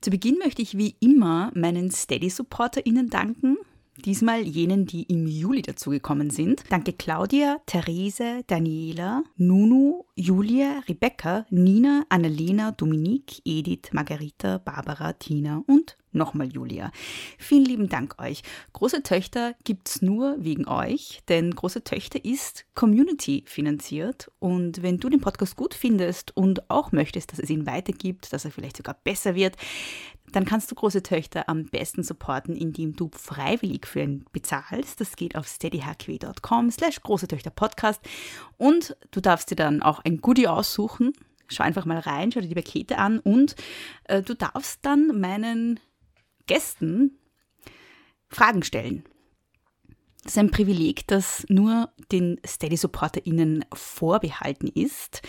Zu Beginn möchte ich wie immer meinen Steady-SupporterInnen danken. Diesmal jenen, die im Juli dazugekommen sind. Danke Claudia, Therese, Daniela, Nunu, Julia, Rebecca, Nina, Annalena, Dominique, Edith, Margarita, Barbara, Tina und nochmal Julia. Vielen lieben Dank euch. Große Töchter gibt's nur wegen euch, denn Große Töchter ist Community finanziert und wenn du den Podcast gut findest und auch möchtest, dass es ihn weitergibt, dass er vielleicht sogar besser wird, dann kannst du große Töchter am besten supporten, indem du freiwillig für ihn bezahlst. Das geht auf steadyhq.com slash große Töchter Podcast und du darfst dir dann auch ein Goodie aussuchen. Schau einfach mal rein, schau dir die Pakete an und äh, du darfst dann meinen Gästen Fragen stellen. Das ist ein Privileg, das nur den Steady-SupporterInnen vorbehalten ist.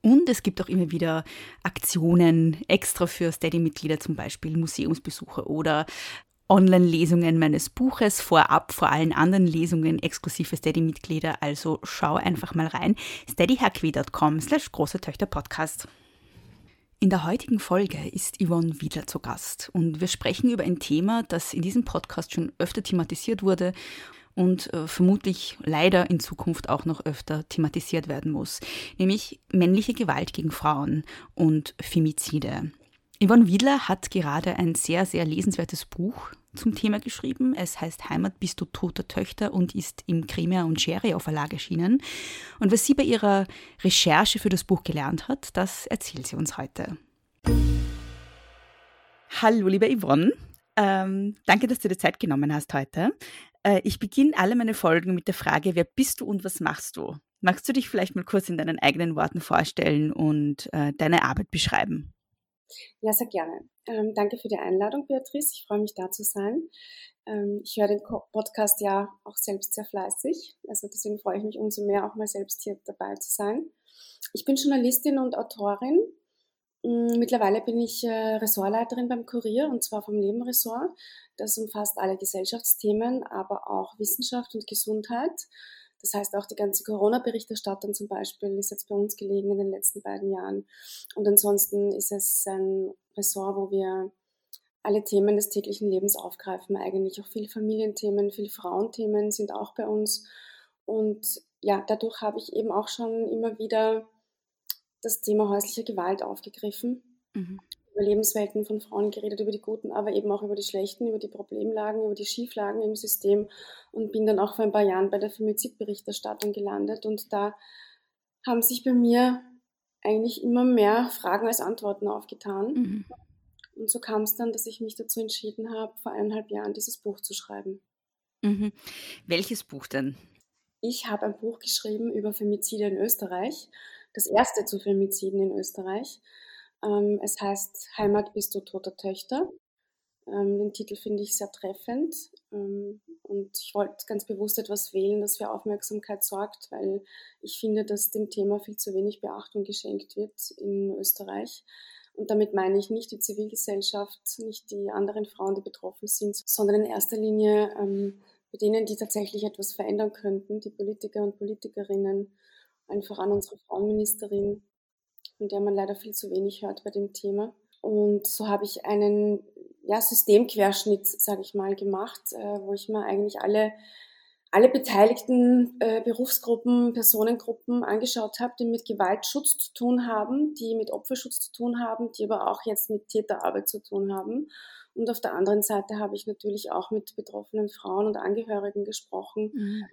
Und es gibt auch immer wieder Aktionen extra für Steady-Mitglieder, zum Beispiel Museumsbesuche oder Online-Lesungen meines Buches vorab vor allen anderen Lesungen exklusiv für Steady-Mitglieder. Also schau einfach mal rein. steadyhq.com slash große Töchter Podcast. In der heutigen Folge ist Yvonne wieder zu Gast und wir sprechen über ein Thema, das in diesem Podcast schon öfter thematisiert wurde und äh, vermutlich leider in Zukunft auch noch öfter thematisiert werden muss, nämlich männliche Gewalt gegen Frauen und Femizide. Yvonne Wiedler hat gerade ein sehr, sehr lesenswertes Buch zum Thema geschrieben. Es heißt Heimat bist du toter Töchter und ist im Cremia und Scherio Verlag erschienen. Und was sie bei ihrer Recherche für das Buch gelernt hat, das erzählt sie uns heute. Hallo, liebe Yvonne. Ähm, danke, dass du dir Zeit genommen hast heute. Äh, ich beginne alle meine Folgen mit der Frage, wer bist du und was machst du? Magst du dich vielleicht mal kurz in deinen eigenen Worten vorstellen und äh, deine Arbeit beschreiben? Ja, sehr gerne. Ähm, danke für die Einladung, Beatrice. Ich freue mich, da zu sein. Ähm, ich höre den Podcast ja auch selbst sehr fleißig. Also deswegen freue ich mich umso mehr, auch mal selbst hier dabei zu sein. Ich bin Journalistin und Autorin. Mm, mittlerweile bin ich äh, Ressortleiterin beim Kurier und zwar vom Lebenressort. Das umfasst alle Gesellschaftsthemen, aber auch Wissenschaft und Gesundheit. Das heißt, auch die ganze Corona-Berichterstattung zum Beispiel ist jetzt bei uns gelegen in den letzten beiden Jahren. Und ansonsten ist es ein Ressort, wo wir alle Themen des täglichen Lebens aufgreifen. Eigentlich auch viele Familienthemen, viele Frauenthemen sind auch bei uns. Und ja, dadurch habe ich eben auch schon immer wieder das Thema häusliche Gewalt aufgegriffen. Mhm über Lebenswelten von Frauen geredet, über die guten, aber eben auch über die schlechten, über die Problemlagen, über die Schieflagen im System und bin dann auch vor ein paar Jahren bei der Femizidberichterstattung gelandet und da haben sich bei mir eigentlich immer mehr Fragen als Antworten aufgetan. Mhm. Und so kam es dann, dass ich mich dazu entschieden habe, vor eineinhalb Jahren dieses Buch zu schreiben. Mhm. Welches Buch denn? Ich habe ein Buch geschrieben über Femizide in Österreich, das erste zu Femiziden in Österreich. Ähm, es heißt Heimat bist du toter Töchter. Ähm, den Titel finde ich sehr treffend ähm, und ich wollte ganz bewusst etwas wählen, das für Aufmerksamkeit sorgt, weil ich finde, dass dem Thema viel zu wenig Beachtung geschenkt wird in Österreich. Und damit meine ich nicht die Zivilgesellschaft, nicht die anderen Frauen, die betroffen sind, sondern in erster Linie bei denen, die tatsächlich etwas verändern könnten, die Politiker und Politikerinnen, einfach an unsere Frauenministerin, von der man leider viel zu wenig hört bei dem Thema. Und so habe ich einen ja, Systemquerschnitt, sage ich mal, gemacht, äh, wo ich mir eigentlich alle, alle beteiligten äh, Berufsgruppen, Personengruppen angeschaut habe, die mit Gewaltschutz zu tun haben, die mit Opferschutz zu tun haben, die aber auch jetzt mit Täterarbeit zu tun haben Und auf der anderen Seite habe ich natürlich auch mit betroffenen Frauen und Angehörigen gesprochen, mhm.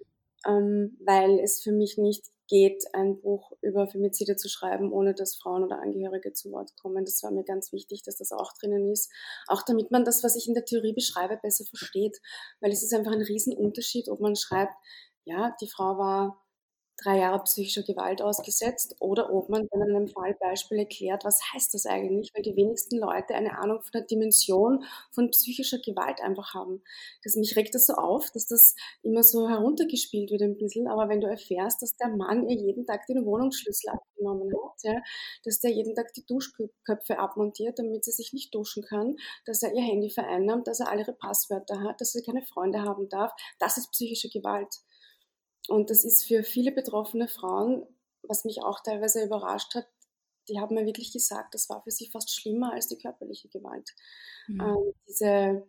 ähm, weil es für mich nicht geht, ein Buch über Femizide zu schreiben, ohne dass Frauen oder Angehörige zu Wort kommen. Das war mir ganz wichtig, dass das auch drinnen ist. Auch damit man das, was ich in der Theorie beschreibe, besser versteht. Weil es ist einfach ein Riesenunterschied, ob man schreibt, ja, die Frau war drei Jahre psychischer Gewalt ausgesetzt oder ob man in einem Fallbeispiel erklärt, was heißt das eigentlich, weil die wenigsten Leute eine Ahnung von der Dimension von psychischer Gewalt einfach haben. Das, mich regt das so auf, dass das immer so heruntergespielt wird ein bisschen, aber wenn du erfährst, dass der Mann ihr jeden Tag den Wohnungsschlüssel abgenommen hat, ja, dass der jeden Tag die Duschköpfe abmontiert, damit sie sich nicht duschen kann, dass er ihr Handy vereinnahmt, dass er alle ihre Passwörter hat, dass sie keine Freunde haben darf, das ist psychische Gewalt. Und das ist für viele betroffene Frauen, was mich auch teilweise überrascht hat, die haben mir wirklich gesagt, das war für sie fast schlimmer als die körperliche Gewalt. Mhm. Ähm, diese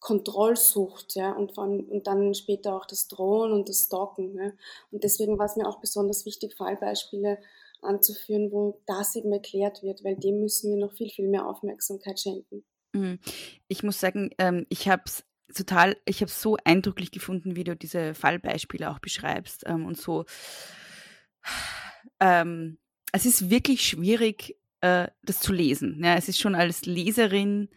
Kontrollsucht, ja, und, von, und dann später auch das Drohen und das Stalken. Ja. Und deswegen war es mir auch besonders wichtig, Fallbeispiele anzuführen, wo das eben erklärt wird, weil dem müssen wir noch viel, viel mehr Aufmerksamkeit schenken. Mhm. Ich muss sagen, ähm, ich habe es total, ich habe es so eindrücklich gefunden, wie du diese Fallbeispiele auch beschreibst ähm, und so. Ähm, es ist wirklich schwierig, äh, das zu lesen. Ja, es ist schon als Leserin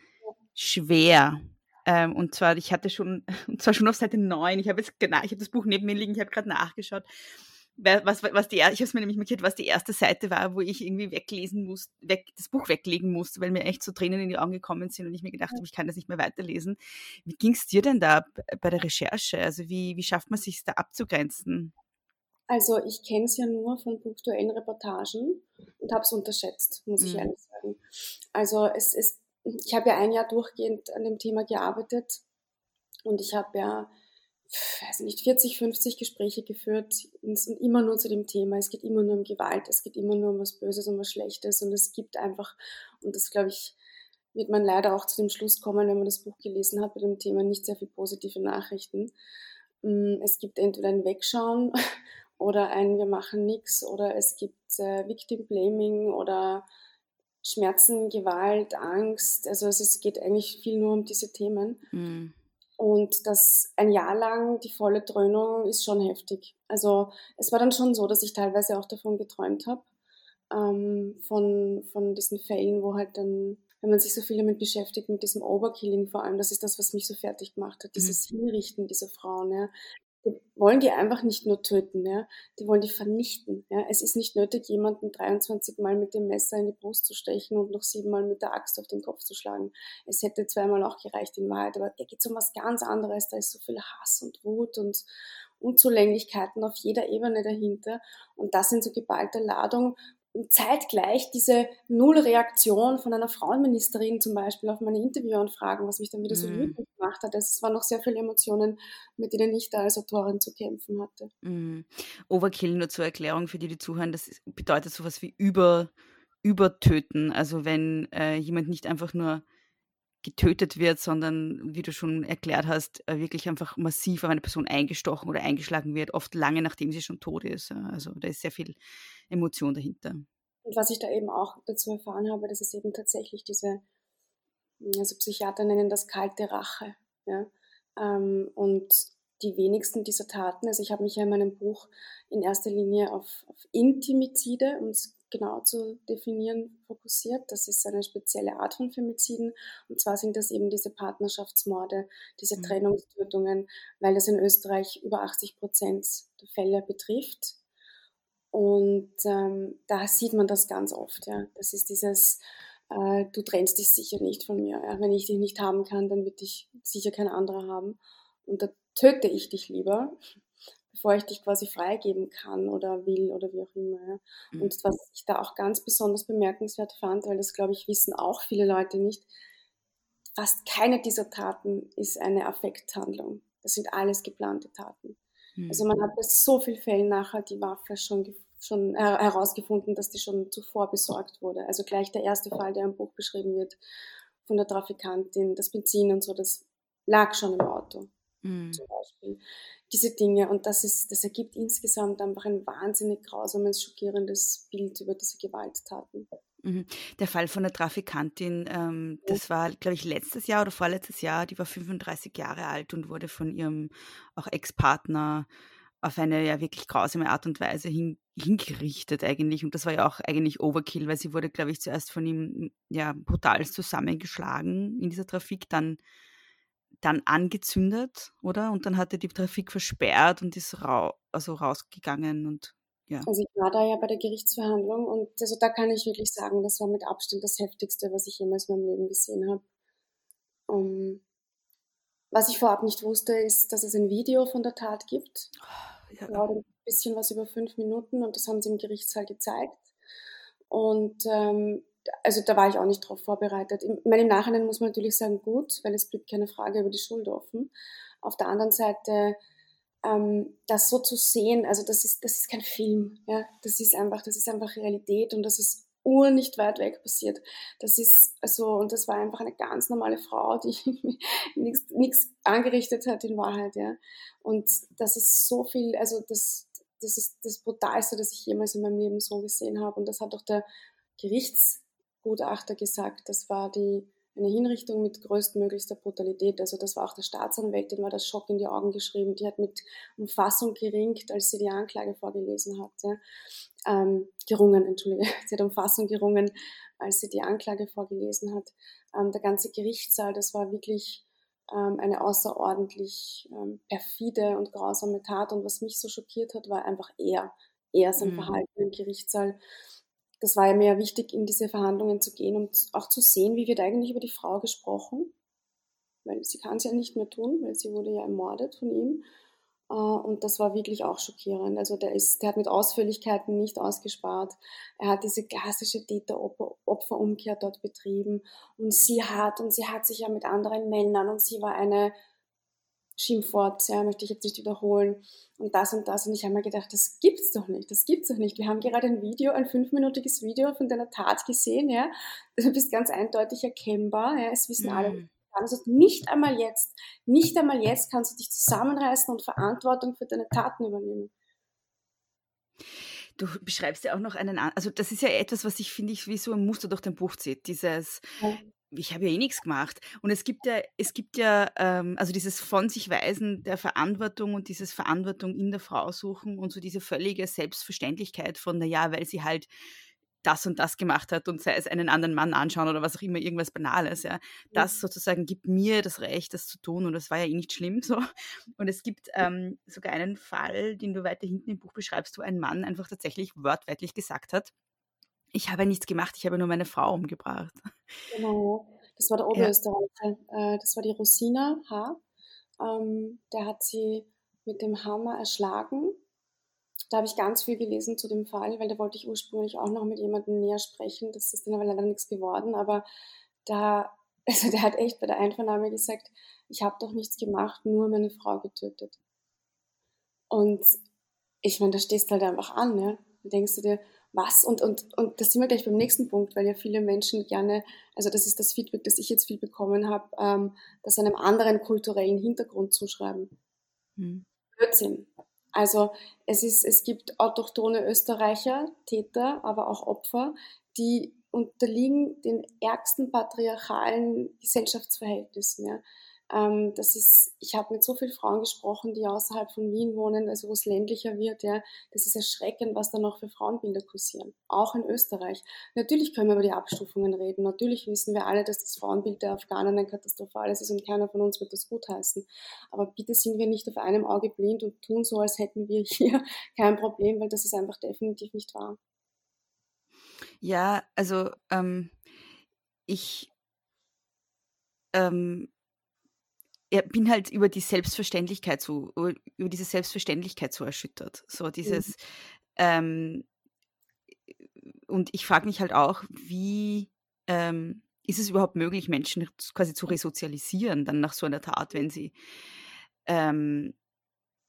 schwer. Ähm, und zwar, ich hatte schon, und zwar schon auf Seite 9, ich habe jetzt genau, ich habe das Buch neben mir liegen, ich habe gerade nachgeschaut was, was die, ich habe es mir nämlich markiert, was die erste Seite war, wo ich irgendwie weglesen musste, weg, das Buch weglegen musste, weil mir echt so Tränen in die Augen gekommen sind und ich mir gedacht habe, ich kann das nicht mehr weiterlesen. Wie ging es dir denn da bei der Recherche? Also wie, wie schafft man sich da abzugrenzen? Also ich kenne es ja nur von punktuellen Reportagen und habe es unterschätzt, muss ich mhm. ehrlich sagen. Also es ist, ich habe ja ein Jahr durchgehend an dem Thema gearbeitet und ich habe ja weiß nicht, 40, 50 Gespräche geführt, immer nur zu dem Thema. Es geht immer nur um Gewalt, es geht immer nur um was Böses, um was Schlechtes und es gibt einfach, und das glaube ich, wird man leider auch zu dem Schluss kommen, wenn man das Buch gelesen hat, bei dem Thema nicht sehr viel positive Nachrichten. Mm, es gibt entweder ein Wegschauen oder ein Wir machen nichts oder es gibt äh, Victim Blaming oder Schmerzen, Gewalt, Angst. Also es geht eigentlich viel nur um diese Themen. Mhm. Und das ein Jahr lang, die volle Dröhnung ist schon heftig. Also es war dann schon so, dass ich teilweise auch davon geträumt habe, ähm, von, von diesen Fällen, wo halt dann, wenn man sich so viel damit beschäftigt, mit diesem Overkilling vor allem, das ist das, was mich so fertig gemacht hat, dieses mhm. Hinrichten dieser Frauen. Ja die wollen die einfach nicht nur töten, ja, die wollen die vernichten. Ja. Es ist nicht nötig, jemanden 23 Mal mit dem Messer in die Brust zu stechen und noch siebenmal mit der Axt auf den Kopf zu schlagen. Es hätte zweimal auch gereicht in Wahrheit, aber da geht es um was ganz anderes. Da ist so viel Hass und Wut und Unzulänglichkeiten auf jeder Ebene dahinter. Und das in so geballter Ladung, zeitgleich diese Nullreaktion von einer Frauenministerin zum Beispiel auf meine Interviewanfragen, was mich dann wieder so mhm. wütend gemacht hat. Es waren noch sehr viele Emotionen, mit denen ich da als Autorin zu kämpfen hatte. Mm. Overkill nur zur Erklärung für die, die zuhören, das bedeutet sowas wie über, übertöten. Also wenn äh, jemand nicht einfach nur getötet wird, sondern, wie du schon erklärt hast, äh, wirklich einfach massiv auf eine Person eingestochen oder eingeschlagen wird, oft lange nachdem sie schon tot ist. Also da ist sehr viel Emotion dahinter. Und was ich da eben auch dazu erfahren habe, dass es eben tatsächlich diese, also Psychiater nennen das kalte Rache. Ja? Ähm, und die wenigsten dieser Taten, also ich habe mich ja in meinem Buch in erster Linie auf, auf Intimizide, um es genau zu definieren, fokussiert. Das ist eine spezielle Art von Femiziden. Und zwar sind das eben diese Partnerschaftsmorde, diese mhm. Trennungstötungen, weil das in Österreich über 80 Prozent der Fälle betrifft. Und ähm, da sieht man das ganz oft. Ja. Das ist dieses, äh, du trennst dich sicher nicht von mir. Ja. Wenn ich dich nicht haben kann, dann wird dich sicher kein anderer haben. Und da töte ich dich lieber, bevor ich dich quasi freigeben kann oder will oder wie auch immer. Ja. Mhm. Und was ich da auch ganz besonders bemerkenswert fand, weil das, glaube ich, wissen auch viele Leute nicht, fast keine dieser Taten ist eine Affekthandlung. Das sind alles geplante Taten. Mhm. Also man hat bei so vielen Fällen nachher die Waffe schon, schon äh, herausgefunden, dass die schon zuvor besorgt wurde. Also gleich der erste Fall, der im Buch beschrieben wird, von der Trafikantin, das Benzin und so, das lag schon im Auto. Mhm. Zum Beispiel. Diese Dinge. Und das ist, das ergibt insgesamt einfach ein wahnsinnig grausames, schockierendes Bild über diese Gewalttaten. Mhm. Der Fall von der Trafikantin, ähm, das war, glaube ich, letztes Jahr oder vorletztes Jahr, die war 35 Jahre alt und wurde von ihrem auch Ex-Partner auf eine ja wirklich grausame Art und Weise hin, hingerichtet eigentlich. Und das war ja auch eigentlich Overkill, weil sie wurde, glaube ich, zuerst von ihm ja brutal zusammengeschlagen in dieser Trafik, dann, dann angezündet, oder? Und dann hat er die Trafik versperrt und ist rau also rausgegangen und ja. Also ich war da ja bei der Gerichtsverhandlung und also da kann ich wirklich sagen, das war mit Abstand das Heftigste, was ich jemals in meinem Leben gesehen habe. Um, ähm, was ich vorab nicht wusste, ist, dass es ein Video von der Tat gibt. Ja. Dauert ein bisschen was über fünf Minuten und das haben sie im Gerichtssaal gezeigt. Und ähm, also da war ich auch nicht darauf vorbereitet. Ich meine, im Nachhinein muss man natürlich sagen, gut, weil es blieb keine Frage über die Schuld offen. Auf der anderen Seite ähm, das so zu sehen, also das ist, das ist kein Film, ja, das ist einfach, das ist einfach Realität und das ist ur nicht weit weg passiert. Das ist, also, und das war einfach eine ganz normale Frau, die nichts angerichtet hat in Wahrheit, ja. Und das ist so viel, also das, das ist das Brutalste, das ich jemals in meinem Leben so gesehen habe. Und das hat auch der Gerichtsgutachter gesagt. Das war die, eine Hinrichtung mit größtmöglichster Brutalität. Also das war auch der Staatsanwältin, war das Schock in die Augen geschrieben. Die hat mit Umfassung geringt, als sie die Anklage vorgelesen hat. Ja. Ähm, gerungen, entschuldige. Sie hat Umfassung gerungen, als sie die Anklage vorgelesen hat. Ähm, der ganze Gerichtssaal, das war wirklich ähm, eine außerordentlich ähm, perfide und grausame Tat. Und was mich so schockiert hat, war einfach er, er sein mhm. Verhalten im Gerichtssaal das war ja mir wichtig, in diese Verhandlungen zu gehen und auch zu sehen, wie wird eigentlich über die Frau gesprochen. Weil sie kann es ja nicht mehr tun, weil sie wurde ja ermordet von ihm. Äh, und das war wirklich auch schockierend. Also der, ist, der hat mit Ausführlichkeiten nicht ausgespart. Er hat diese klassische Täter-Opfer-Umkehr dort betrieben. Und sie hat, und sie hat sich ja mit anderen Männern, und sie war eine Schimpfwort, ja, möchte ich jetzt nicht wiederholen und das und das. Und ich habe mir gedacht, das gibt's doch nicht, das gibt's doch nicht. Wir haben gerade ein Video, ein fünfminütiges Video von deiner Tat gesehen, ja. Du bist ganz eindeutig erkennbar, ja. Es wissen mhm. alle. Also nicht einmal jetzt, nicht einmal jetzt kannst du dich zusammenreißen und Verantwortung für deine Taten übernehmen. Du beschreibst ja auch noch einen, also das ist ja etwas, was ich finde, ich wie so ein Muster durch dein Buch zieht. Dieses, ja ich habe ja eh nichts gemacht. Und es gibt ja, es gibt ja, ähm, also dieses von sich weisen der Verantwortung und dieses Verantwortung in der Frau suchen und so diese völlige Selbstverständlichkeit von, naja, weil sie halt das und das gemacht hat und sei es einen anderen Mann anschauen oder was auch immer, irgendwas Banales, ja. Das mhm. sozusagen gibt mir das Recht, das zu tun und das war ja eh nicht schlimm so. Und es gibt ähm, sogar einen Fall, den du weiter hinten im Buch beschreibst, wo ein Mann einfach tatsächlich wortwörtlich gesagt hat, ich habe nichts gemacht, ich habe nur meine Frau umgebracht. Genau, das war der Oberösterreicher. Ja. Äh, das war die Rosina H. Ähm, der hat sie mit dem Hammer erschlagen. Da habe ich ganz viel gelesen zu dem Fall, weil da wollte ich ursprünglich auch noch mit jemandem näher sprechen. Das ist dann aber leider nichts geworden. Aber da, also der hat echt bei der Einvernahme gesagt, ich habe doch nichts gemacht, nur meine Frau getötet. Und ich meine, da stehst du halt einfach an, ja. Da denkst du dir, was und, und, und das sind wir gleich beim nächsten Punkt, weil ja viele Menschen gerne, also das ist das Feedback, das ich jetzt viel bekommen habe, ähm, das einem anderen kulturellen Hintergrund zuschreiben. Hm. Blödsinn. Also es ist, es gibt autochtone Österreicher, Täter, aber auch Opfer, die unterliegen den ärgsten patriarchalen Gesellschaftsverhältnissen. Ja. Ähm, das ist, ich habe mit so vielen Frauen gesprochen, die außerhalb von Wien wohnen, also wo es ländlicher wird, ja, das ist erschreckend, was da noch für Frauenbilder kursieren. Auch in Österreich. Natürlich können wir über die Abstufungen reden. Natürlich wissen wir alle, dass das Frauenbild der Afghanen ein katastrophales ist und keiner von uns wird das gutheißen. Aber bitte sind wir nicht auf einem Auge blind und tun so, als hätten wir hier kein Problem, weil das ist einfach definitiv nicht wahr. Ja, also ähm, ich ähm, bin halt über die Selbstverständlichkeit so, über diese Selbstverständlichkeit so erschüttert. So dieses, mhm. ähm, und ich frage mich halt auch, wie ähm, ist es überhaupt möglich, Menschen quasi zu resozialisieren dann nach so einer Tat, wenn sie ähm,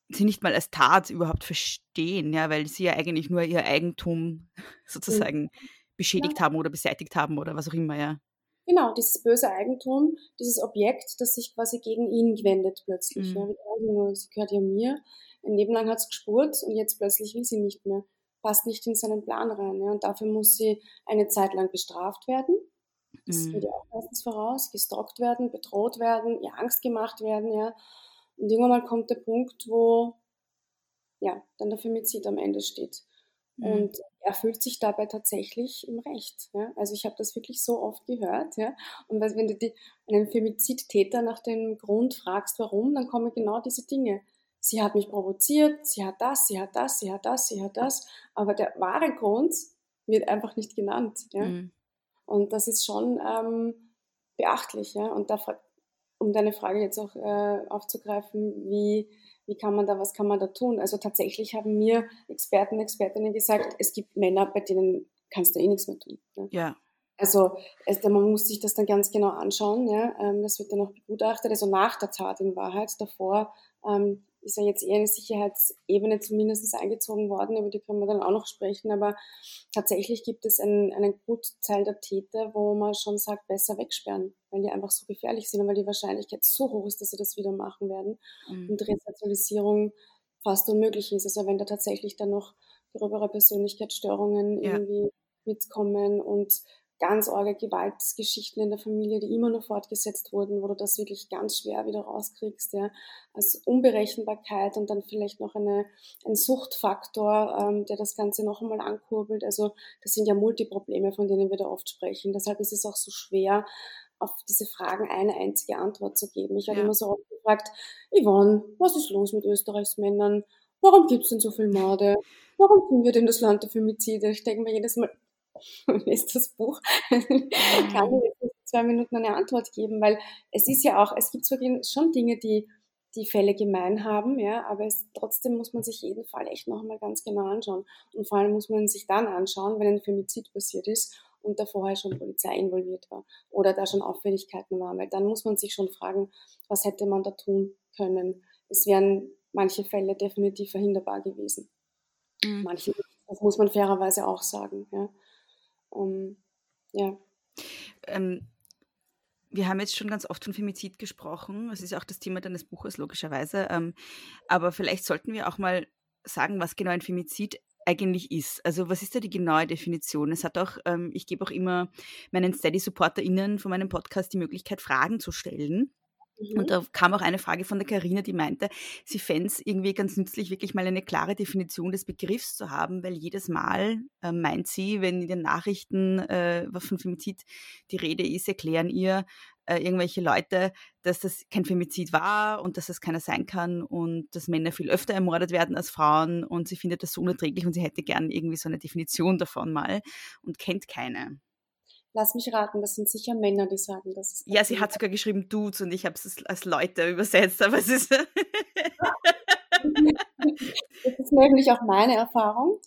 sie nicht mal als Tat überhaupt verstehen, ja, weil sie ja eigentlich nur ihr Eigentum mhm. sozusagen beschädigt ja. haben oder beseitigt haben oder was auch immer, ja. Genau, dieses böse Eigentum, dieses Objekt, das sich quasi gegen ihn wendet plötzlich. Mhm. Ja, sie gehört ja mir. Ein Leben lang hat es gespurt und jetzt plötzlich will sie nicht mehr. passt nicht in seinen Plan rein. Ja? Und dafür muss sie eine Zeit lang bestraft werden. Das mhm. geht ja auch meistens voraus, gestalkt werden, bedroht werden, ihr Angst gemacht werden, ja. Und irgendwann mal kommt der Punkt, wo ja, dann der Femizid am Ende steht. Mhm. Und er fühlt sich dabei tatsächlich im Recht. Ja? Also ich habe das wirklich so oft gehört. Ja? Und wenn du die, einen Femizidtäter nach dem Grund fragst, warum, dann kommen genau diese Dinge. Sie hat mich provoziert, sie hat das, sie hat das, sie hat das, sie hat das. Aber der wahre Grund wird einfach nicht genannt. Ja? Mhm. Und das ist schon ähm, beachtlich. Ja? Und da, um deine Frage jetzt auch äh, aufzugreifen, wie wie kann man da, was kann man da tun? Also tatsächlich haben mir Experten, Expertinnen gesagt, es gibt Männer, bei denen kannst du eh nichts mehr tun. Ne? Ja. Also es, man muss sich das dann ganz genau anschauen. Ja? Ähm, das wird dann auch begutachtet, also nach der Tat in Wahrheit. Davor ähm, ist ja jetzt eher eine Sicherheitsebene zumindest eingezogen worden, über die können wir dann auch noch sprechen. Aber tatsächlich gibt es einen, einen Gutteil der Täter, wo man schon sagt, besser wegsperren, weil die einfach so gefährlich sind und weil die Wahrscheinlichkeit so hoch ist, dass sie das wieder machen werden. Mhm. Und Resozialisierung fast unmöglich ist. Also wenn da tatsächlich dann noch gröbere Persönlichkeitsstörungen ja. irgendwie mitkommen und ganz arge Gewaltgeschichten in der Familie, die immer noch fortgesetzt wurden, wo du das wirklich ganz schwer wieder rauskriegst, ja, als Unberechenbarkeit und dann vielleicht noch eine, ein Suchtfaktor, ähm, der das Ganze noch einmal ankurbelt. Also das sind ja Multiprobleme, von denen wir da oft sprechen. Deshalb ist es auch so schwer, auf diese Fragen eine einzige Antwort zu geben. Ich habe ja. immer so oft gefragt, Yvonne, was ist los mit Österreichs Männern? Warum gibt es denn so viel Morde? Warum sind wir denn das Land der Femizide? Ich denke mir jedes Mal, ist das Buch, kann ich in zwei Minuten eine Antwort geben, weil es ist ja auch, es gibt schon Dinge, die die Fälle gemein haben, ja, aber es, trotzdem muss man sich jeden Fall echt noch einmal ganz genau anschauen. Und vor allem muss man sich dann anschauen, wenn ein Femizid passiert ist und da vorher schon Polizei involviert war oder da schon Auffälligkeiten waren, weil dann muss man sich schon fragen, was hätte man da tun können. Es wären manche Fälle definitiv verhinderbar gewesen. Mhm. Manche, das muss man fairerweise auch sagen, ja. Um, ja. Ähm, wir haben jetzt schon ganz oft von Femizid gesprochen. Das ist ja auch das Thema deines Buches, logischerweise. Ähm, aber vielleicht sollten wir auch mal sagen, was genau ein Femizid eigentlich ist. Also was ist da die genaue Definition? Es hat auch, ähm, ich gebe auch immer meinen Steady-SupporterInnen von meinem Podcast die Möglichkeit, Fragen zu stellen. Mhm. Und da kam auch eine Frage von der Karina, die meinte, sie fände es irgendwie ganz nützlich, wirklich mal eine klare Definition des Begriffs zu haben, weil jedes Mal äh, meint sie, wenn in den Nachrichten äh, von Femizid die Rede ist, erklären ihr äh, irgendwelche Leute, dass das kein Femizid war und dass das keiner sein kann und dass Männer viel öfter ermordet werden als Frauen und sie findet das so unerträglich und sie hätte gern irgendwie so eine Definition davon mal und kennt keine. Lass mich raten, das sind sicher Männer, die sagen das. Ja, sie hat sogar geschrieben Dudes und ich habe es als Leute übersetzt, aber es ist. Das ist nämlich auch meine Erfahrung.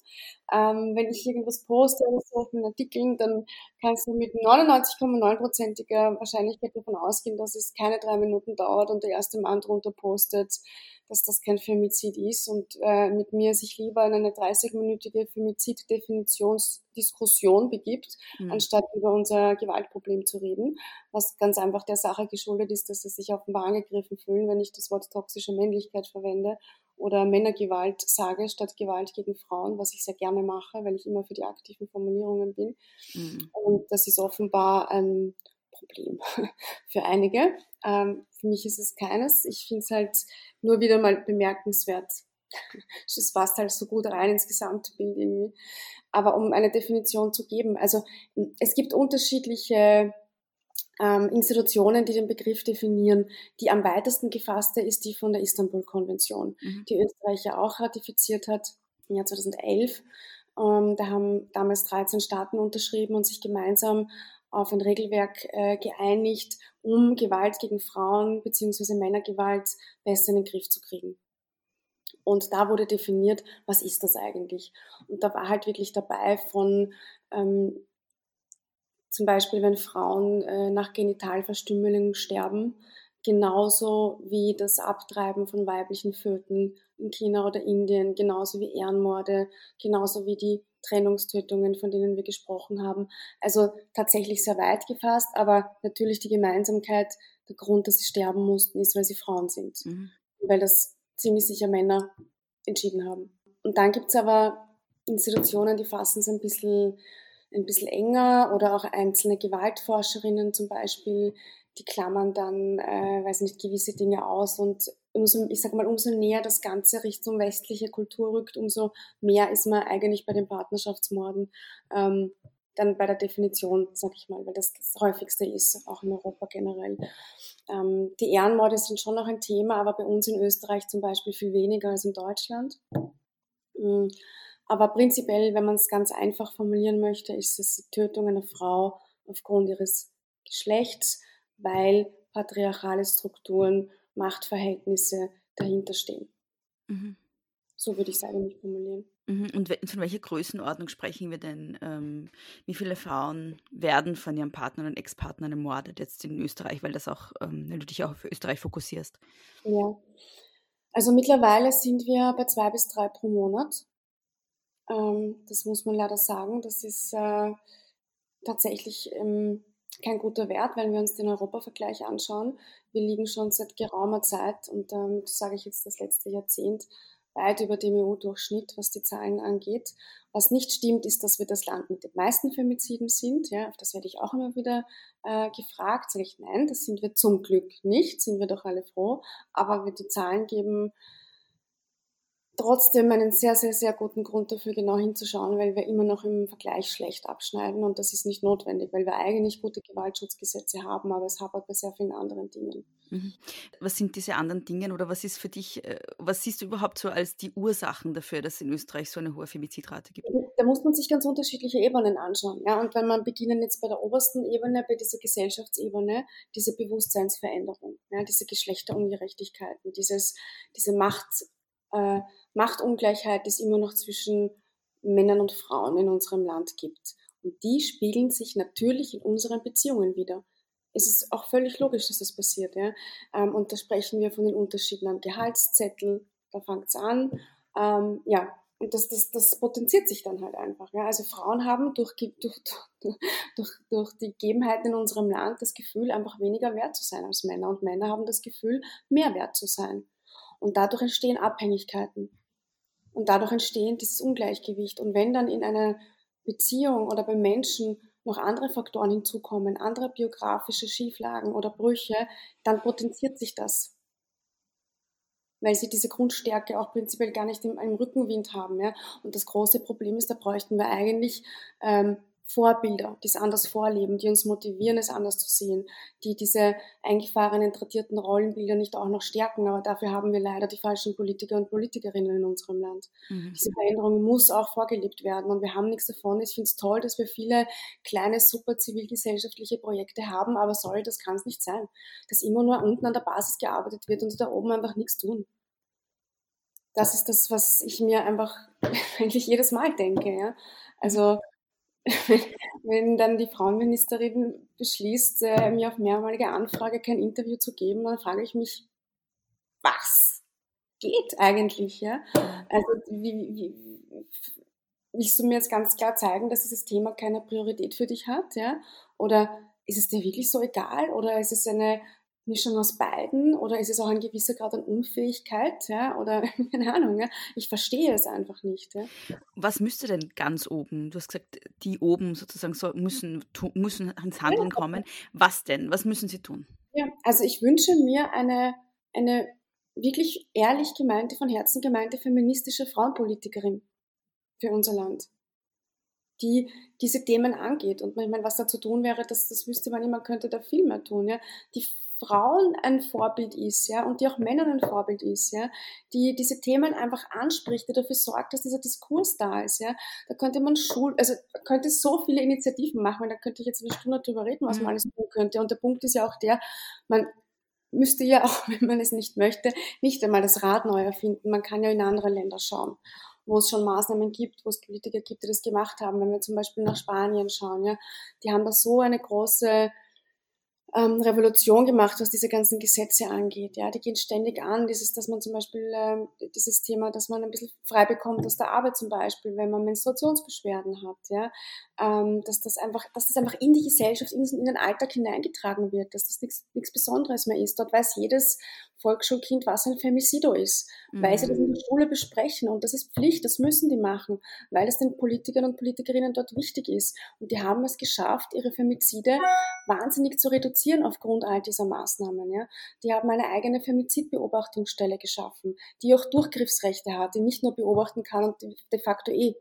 Ähm, wenn ich irgendwas poste oder so auf meinen Artikeln, dann kannst du mit 99,9%iger Wahrscheinlichkeit davon ausgehen, dass es keine drei Minuten dauert und der erste Mann drunter postet, dass das kein Femizid ist und äh, mit mir sich lieber in eine 30-minütige Femizid-Definitionsdiskussion begibt, mhm. anstatt über unser Gewaltproblem zu reden, was ganz einfach der Sache geschuldet ist, dass sie sich offenbar angegriffen fühlen, wenn ich das Wort toxische Männlichkeit verwende oder Männergewalt sage statt Gewalt gegen Frauen, was ich sehr gerne mache, weil ich immer für die aktiven Formulierungen bin. Mhm. Und das ist offenbar ein Problem für einige. Ähm, für mich ist es keines. Ich finde es halt nur wieder mal bemerkenswert. Es passt halt so gut rein ins Gesamtbild irgendwie. Aber um eine Definition zu geben, also es gibt unterschiedliche ähm, Institutionen, die den Begriff definieren. Die am weitesten gefasste ist die von der Istanbul-Konvention, mhm. die Österreich ja auch ratifiziert hat im Jahr 2011. Ähm, da haben damals 13 Staaten unterschrieben und sich gemeinsam auf ein Regelwerk äh, geeinigt, um Gewalt gegen Frauen bzw. Männergewalt besser in den Griff zu kriegen. Und da wurde definiert, was ist das eigentlich? Und da war halt wirklich dabei von ähm, zum Beispiel, wenn Frauen äh, nach Genitalverstümmelung sterben, genauso wie das Abtreiben von weiblichen Föten in China oder Indien, genauso wie Ehrenmorde, genauso wie die Trennungstötungen, von denen wir gesprochen haben. Also tatsächlich sehr weit gefasst, aber natürlich die Gemeinsamkeit, der Grund, dass sie sterben mussten, ist, weil sie Frauen sind. Mhm. Weil das ziemlich sicher Männer entschieden haben. Und dann gibt's aber Institutionen, die fassen es ein bisschen, ein bisschen enger oder auch einzelne Gewaltforscherinnen zum Beispiel, die klammern dann, äh, weiß nicht, gewisse Dinge aus und umso, ich sag mal, umso näher das Ganze Richtung westliche Kultur rückt, umso mehr ist man eigentlich bei den Partnerschaftsmorden ähm, dann bei der Definition, sag ich mal, weil das das häufigste ist, auch in Europa generell. Ähm, die Ehrenmorde sind schon noch ein Thema, aber bei uns in Österreich zum Beispiel viel weniger als in Deutschland. Mm, aber prinzipiell, wenn man es ganz einfach formulieren möchte, ist es die Tötung einer Frau aufgrund ihres Geschlechts, weil patriarchale Strukturen, Machtverhältnisse dahinter stehen. Mhm. So würde ich es eigentlich formulieren. Mhm. Und von welcher Größenordnung sprechen wir denn? Ähm, wie viele Frauen werden von ihren Partnern und Ex-Partnern ermordet jetzt in Österreich, weil das auch, ähm, weil du dich auch auf Österreich fokussierst? Ja, also mittlerweile sind wir bei zwei bis drei pro Monat. Ähm, das muss man leider sagen. Das ist äh, tatsächlich ähm, kein guter Wert, wenn wir uns den Europavergleich anschauen. Wir liegen schon seit geraumer Zeit und ähm, das sage ich jetzt das letzte Jahrzehnt weit über dem EU-Durchschnitt, was die Zahlen angeht. Was nicht stimmt, ist, dass wir das Land mit den meisten Femiziden sind. Ja, auf das werde ich auch immer wieder äh, gefragt. Sage ich, nein, das sind wir zum Glück nicht, sind wir doch alle froh. Aber wir die Zahlen geben trotzdem einen sehr, sehr, sehr guten Grund dafür, genau hinzuschauen, weil wir immer noch im Vergleich schlecht abschneiden und das ist nicht notwendig, weil wir eigentlich gute Gewaltschutzgesetze haben, aber es hapert bei sehr vielen anderen Dingen. Mhm. Was sind diese anderen Dinge oder was ist für dich, äh, was siehst du überhaupt so als die Ursachen dafür, dass es in Österreich so eine hohe Femizidrate gibt? Da muss man sich ganz unterschiedliche Ebenen anschauen. Ja? Und wenn man beginnen jetzt bei der obersten Ebene, bei dieser Gesellschaftsebene, diese Bewusstseinsveränderung, ja? diese Geschlechterungerechtigkeiten, dieses, diese Macht, äh, Machtungleichheit, es immer noch zwischen Männern und Frauen in unserem Land gibt. Und die spiegeln sich natürlich in unseren Beziehungen wieder. Es ist auch völlig logisch, dass das passiert. Ja? Ähm, und da sprechen wir von den Unterschieden am Gehaltszettel, da fängt es an. Ähm, ja, und das, das, das potenziert sich dann halt einfach. Ja? Also Frauen haben durch, durch, durch, durch die Gegebenheiten in unserem Land das Gefühl, einfach weniger wert zu sein als Männer. Und Männer haben das Gefühl, mehr wert zu sein. Und dadurch entstehen Abhängigkeiten. Und dadurch entstehen dieses Ungleichgewicht. Und wenn dann in einer Beziehung oder bei Menschen noch andere Faktoren hinzukommen, andere biografische Schieflagen oder Brüche, dann potenziert sich das. Weil sie diese Grundstärke auch prinzipiell gar nicht im, im Rückenwind haben. Ja? Und das große Problem ist, da bräuchten wir eigentlich ähm, Vorbilder, die es anders vorleben, die uns motivieren, es anders zu sehen, die diese eingefahrenen, tradierten Rollenbilder nicht auch noch stärken. Aber dafür haben wir leider die falschen Politiker und Politikerinnen in unserem Land. Mhm. Diese Veränderung muss auch vorgelebt werden und wir haben nichts davon. Ich finde es toll, dass wir viele kleine, super zivilgesellschaftliche Projekte haben, aber sorry, das kann es nicht sein, dass immer nur unten an der Basis gearbeitet wird und da oben einfach nichts tun. Das ist das, was ich mir einfach eigentlich jedes Mal denke. Ja? Also wenn dann die Frauenministerin beschließt, äh, mir auf mehrmalige Anfrage kein Interview zu geben, dann frage ich mich, was geht eigentlich? Ja? Also wie, wie, willst du mir jetzt ganz klar zeigen, dass dieses Thema keine Priorität für dich hat? Ja? Oder ist es dir wirklich so egal? Oder ist es eine Mischung aus beiden oder ist es auch ein gewisser Grad an Unfähigkeit, ja, oder keine Ahnung, ja? ich verstehe es einfach nicht. Ja? Was müsste denn ganz oben? Du hast gesagt, die oben sozusagen so müssen, müssen ans Handeln kommen. Was denn? Was müssen sie tun? Ja, also ich wünsche mir eine, eine wirklich ehrlich gemeinte, von Herzen gemeinte feministische Frauenpolitikerin für unser Land die diese Themen angeht. Und ich meine, was da zu tun wäre, das, das wüsste man nicht, man könnte da viel mehr tun. Ja? Die Frauen ein Vorbild ist, ja, und die auch Männern ein Vorbild ist, ja, die diese Themen einfach anspricht, die dafür sorgt, dass dieser Diskurs da ist, ja. Da könnte man Schul, also könnte so viele Initiativen machen, da könnte ich jetzt eine Stunde drüber reden, was man mhm. alles tun könnte. Und der Punkt ist ja auch der, man müsste ja auch, wenn man es nicht möchte, nicht einmal das Rad neu erfinden. Man kann ja in andere Länder schauen wo es schon Maßnahmen gibt, wo es Politiker gibt, die das gemacht haben. Wenn wir zum Beispiel nach Spanien schauen, ja, die haben da so eine große ähm, Revolution gemacht, was diese ganzen Gesetze angeht. Ja, die gehen ständig an. Dieses, dass man zum Beispiel ähm, dieses Thema, dass man ein bisschen frei bekommt aus der Arbeit zum Beispiel, wenn man Menstruationsbeschwerden hat. Ja, ähm, dass das einfach, dass das einfach in die Gesellschaft, in, in den Alltag hineingetragen wird, dass das nichts nichts Besonderes mehr ist. Dort weiß jedes Volksschulkind, was ein Femicido ist, mhm. weil sie das in der. Schule besprechen und das ist Pflicht, das müssen die machen, weil es den Politikern und Politikerinnen dort wichtig ist. Und die haben es geschafft, ihre Femizide wahnsinnig zu reduzieren aufgrund all dieser Maßnahmen. Ja. Die haben eine eigene Femizidbeobachtungsstelle geschaffen, die auch Durchgriffsrechte hat, die nicht nur beobachten kann und de facto eh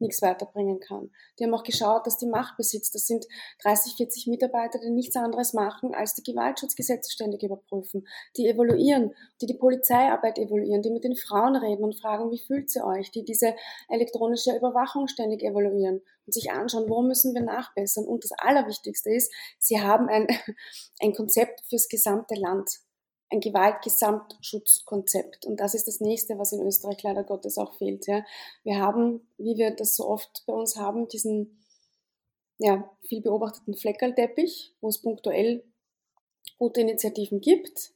nichts weiterbringen kann. Die haben auch geschaut, dass die Macht besitzt. Das sind 30, 40 Mitarbeiter, die nichts anderes machen, als die Gewaltschutzgesetze ständig überprüfen, die evaluieren, die die Polizeiarbeit evaluieren, die mit den Frauen reden und fragen, wie fühlt sie euch, die diese elektronische Überwachung ständig evaluieren und sich anschauen, wo müssen wir nachbessern. Und das Allerwichtigste ist, sie haben ein, ein Konzept fürs gesamte Land ein Gewaltgesamtschutzkonzept. Und das ist das nächste, was in Österreich leider Gottes auch fehlt. Ja. Wir haben, wie wir das so oft bei uns haben, diesen ja, viel beobachteten Fleckerlteppich, wo es punktuell gute Initiativen gibt.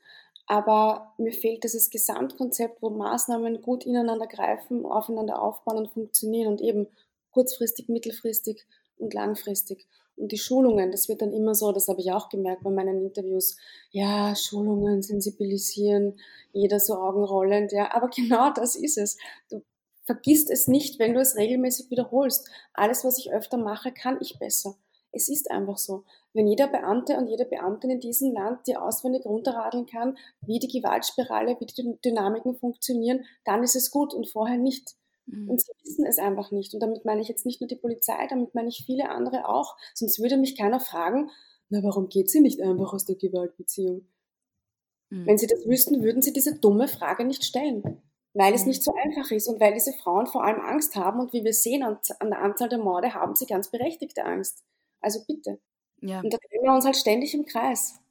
Aber mir fehlt dieses Gesamtkonzept, wo Maßnahmen gut ineinander greifen, aufeinander aufbauen und funktionieren und eben kurzfristig, mittelfristig und langfristig. Und die Schulungen, das wird dann immer so, das habe ich auch gemerkt bei meinen Interviews, ja, Schulungen, sensibilisieren, jeder so augenrollend, ja, aber genau das ist es. Du vergisst es nicht, wenn du es regelmäßig wiederholst. Alles, was ich öfter mache, kann ich besser. Es ist einfach so. Wenn jeder Beamte und jede Beamtin in diesem Land dir auswendig runterradeln kann, wie die Gewaltspirale, wie die Dynamiken funktionieren, dann ist es gut und vorher nicht. Mhm. Und sie wissen es einfach nicht. Und damit meine ich jetzt nicht nur die Polizei, damit meine ich viele andere auch. Sonst würde mich keiner fragen, na, warum geht sie nicht einfach aus der Gewaltbeziehung? Mhm. Wenn sie das wüssten, würden sie diese dumme Frage nicht stellen. Weil es mhm. nicht so einfach ist und weil diese Frauen vor allem Angst haben und wie wir sehen an, an der Anzahl der Morde haben sie ganz berechtigte Angst. Also bitte. Ja. Und da drehen wir uns halt ständig im Kreis.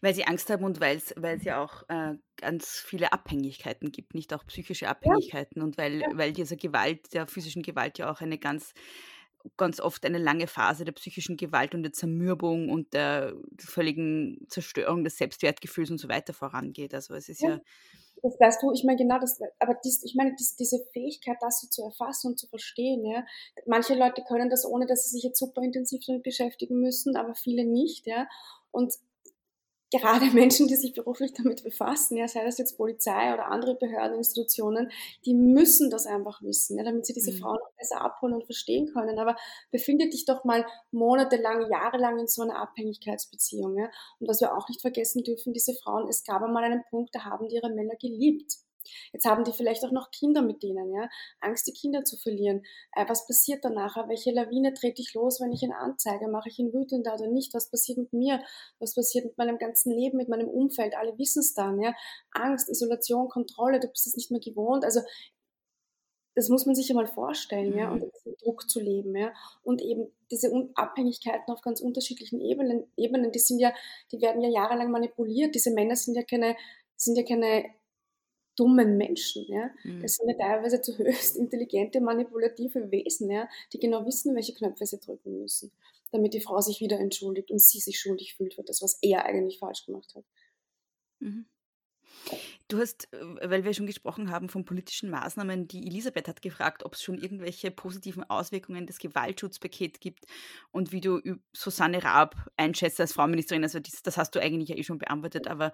Weil sie Angst haben und weil es ja auch äh, ganz viele Abhängigkeiten gibt, nicht auch psychische Abhängigkeiten ja. und weil, ja. weil diese Gewalt, der physischen Gewalt ja auch eine ganz ganz oft eine lange Phase der psychischen Gewalt und der Zermürbung und der völligen Zerstörung des Selbstwertgefühls und so weiter vorangeht. Also es ist ja, ja das weißt du, ich meine genau das, aber dies, ich meine dies, diese Fähigkeit, das so zu erfassen und zu verstehen, ja. Manche Leute können das, ohne dass sie sich jetzt super intensiv damit beschäftigen müssen, aber viele nicht, ja. Und gerade Menschen, die sich beruflich damit befassen, ja, sei das jetzt Polizei oder andere Behörden, Institutionen, die müssen das einfach wissen, ja, damit sie diese mhm. Frauen auch besser abholen und verstehen können. Aber befinde dich doch mal monatelang, jahrelang in so einer Abhängigkeitsbeziehung. Ja. Und was wir auch nicht vergessen dürfen, diese Frauen, es gab einmal einen Punkt, da haben die ihre Männer geliebt. Jetzt haben die vielleicht auch noch Kinder mit denen, ja. Angst, die Kinder zu verlieren. Äh, was passiert danach? Welche Lawine trete ich los, wenn ich ihn anzeige? Mache ich ihn wütender oder nicht? Was passiert mit mir? Was passiert mit meinem ganzen Leben, mit meinem Umfeld? Alle wissen es dann, ja. Angst, Isolation, Kontrolle, du bist es nicht mehr gewohnt. Also, das muss man sich ja mal vorstellen, ja, und diesen Druck zu leben, ja, und eben diese Abhängigkeiten auf ganz unterschiedlichen Ebenen, Ebenen, die sind ja, die werden ja jahrelang manipuliert. Diese Männer sind ja keine, sind ja keine dummen Menschen. Ja? Mhm. Das sind ja teilweise zu höchst intelligente, manipulative Wesen, ja? die genau wissen, welche Knöpfe sie drücken müssen, damit die Frau sich wieder entschuldigt und sie sich schuldig fühlt für das, was er eigentlich falsch gemacht hat. Mhm. Du hast, äh, weil wir schon gesprochen haben von politischen Maßnahmen, die Elisabeth hat gefragt, ob es schon irgendwelche positiven Auswirkungen des Gewaltschutzpakets gibt und wie du Susanne Raab einschätzt als Frauenministerin. Also das, das hast du eigentlich ja eh schon beantwortet, aber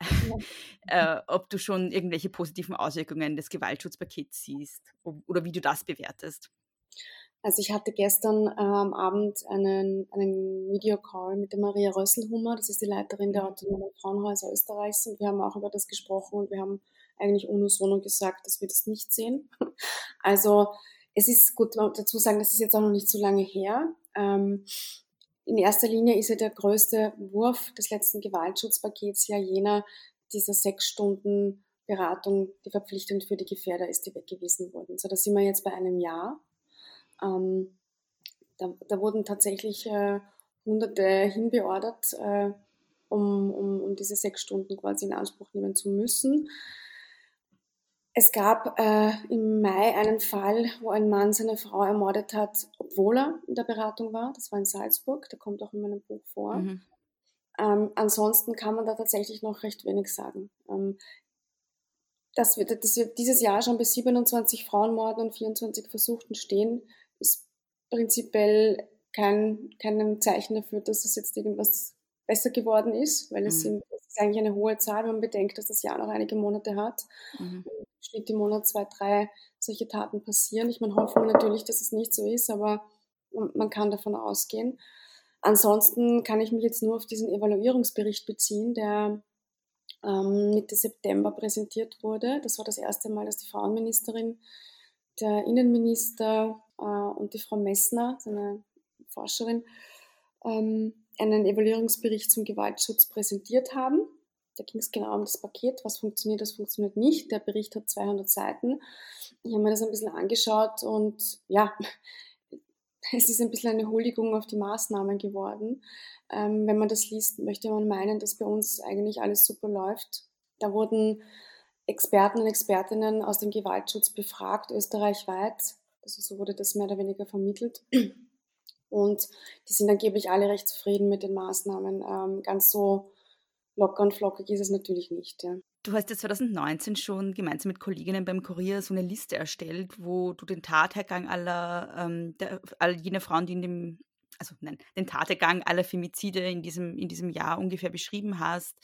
äh, ob du schon irgendwelche positiven Auswirkungen des Gewaltschutzpakets siehst oder wie du das bewertest. Also ich hatte gestern äh, am Abend einen, einen Videocall mit der Maria Rösselhummer, das ist die Leiterin der Autonomen Frauenhäuser Österreichs und wir haben auch über das gesprochen und wir haben eigentlich unisono gesagt, dass wir das nicht sehen. Also es ist gut dazu sagen, das ist jetzt auch noch nicht so lange her. Ähm, in erster Linie ist ja der größte Wurf des letzten Gewaltschutzpakets ja jener dieser sechs Stunden Beratung, die verpflichtend für die Gefährder ist, die weggewiesen wurden. So, da sind wir jetzt bei einem Jahr. Ähm, da, da, wurden tatsächlich äh, Hunderte hinbeordert, äh, um, um, um diese sechs Stunden quasi in Anspruch nehmen zu müssen. Es gab äh, im Mai einen Fall, wo ein Mann seine Frau ermordet hat, obwohl er in der Beratung war. Das war in Salzburg, der kommt auch in meinem Buch vor. Mhm. Ähm, ansonsten kann man da tatsächlich noch recht wenig sagen. Ähm, dass wir, dass wir dieses Jahr schon bei 27 Frauenmorden und 24 Versuchten stehen, prinzipiell kein, kein Zeichen dafür, dass es jetzt irgendwas besser geworden ist, weil es, mhm. es ist eigentlich eine hohe Zahl, wenn man bedenkt, dass das Jahr noch einige Monate hat. Mhm. Im Schnitt im Monat zwei, drei solche Taten passieren. Ich meine, hoffen wir natürlich, dass es nicht so ist, aber man kann davon ausgehen. Ansonsten kann ich mich jetzt nur auf diesen Evaluierungsbericht beziehen, der ähm, Mitte September präsentiert wurde. Das war das erste Mal, dass die Frauenministerin, der Innenminister und die Frau Messner, seine Forscherin, ähm, einen Evaluierungsbericht zum Gewaltschutz präsentiert haben. Da ging es genau um das Paket, was funktioniert, was funktioniert nicht. Der Bericht hat 200 Seiten. Ich habe mir das ein bisschen angeschaut und ja, es ist ein bisschen eine Huldigung auf die Maßnahmen geworden. Ähm, wenn man das liest, möchte man meinen, dass bei uns eigentlich alles super läuft. Da wurden Experten und Expertinnen aus dem Gewaltschutz befragt, österreichweit. Also so wurde das mehr oder weniger vermittelt. Und die sind angeblich alle recht zufrieden mit den Maßnahmen. Ähm, ganz so locker und flockig ist es natürlich nicht. Ja. Du hast ja 2019 schon gemeinsam mit Kolleginnen beim Kurier so eine Liste erstellt, wo du den Tathergang aller, ähm, der, all jener Frauen, die in dem, also nein, den Tathergang aller Femizide in diesem, in diesem Jahr ungefähr beschrieben hast.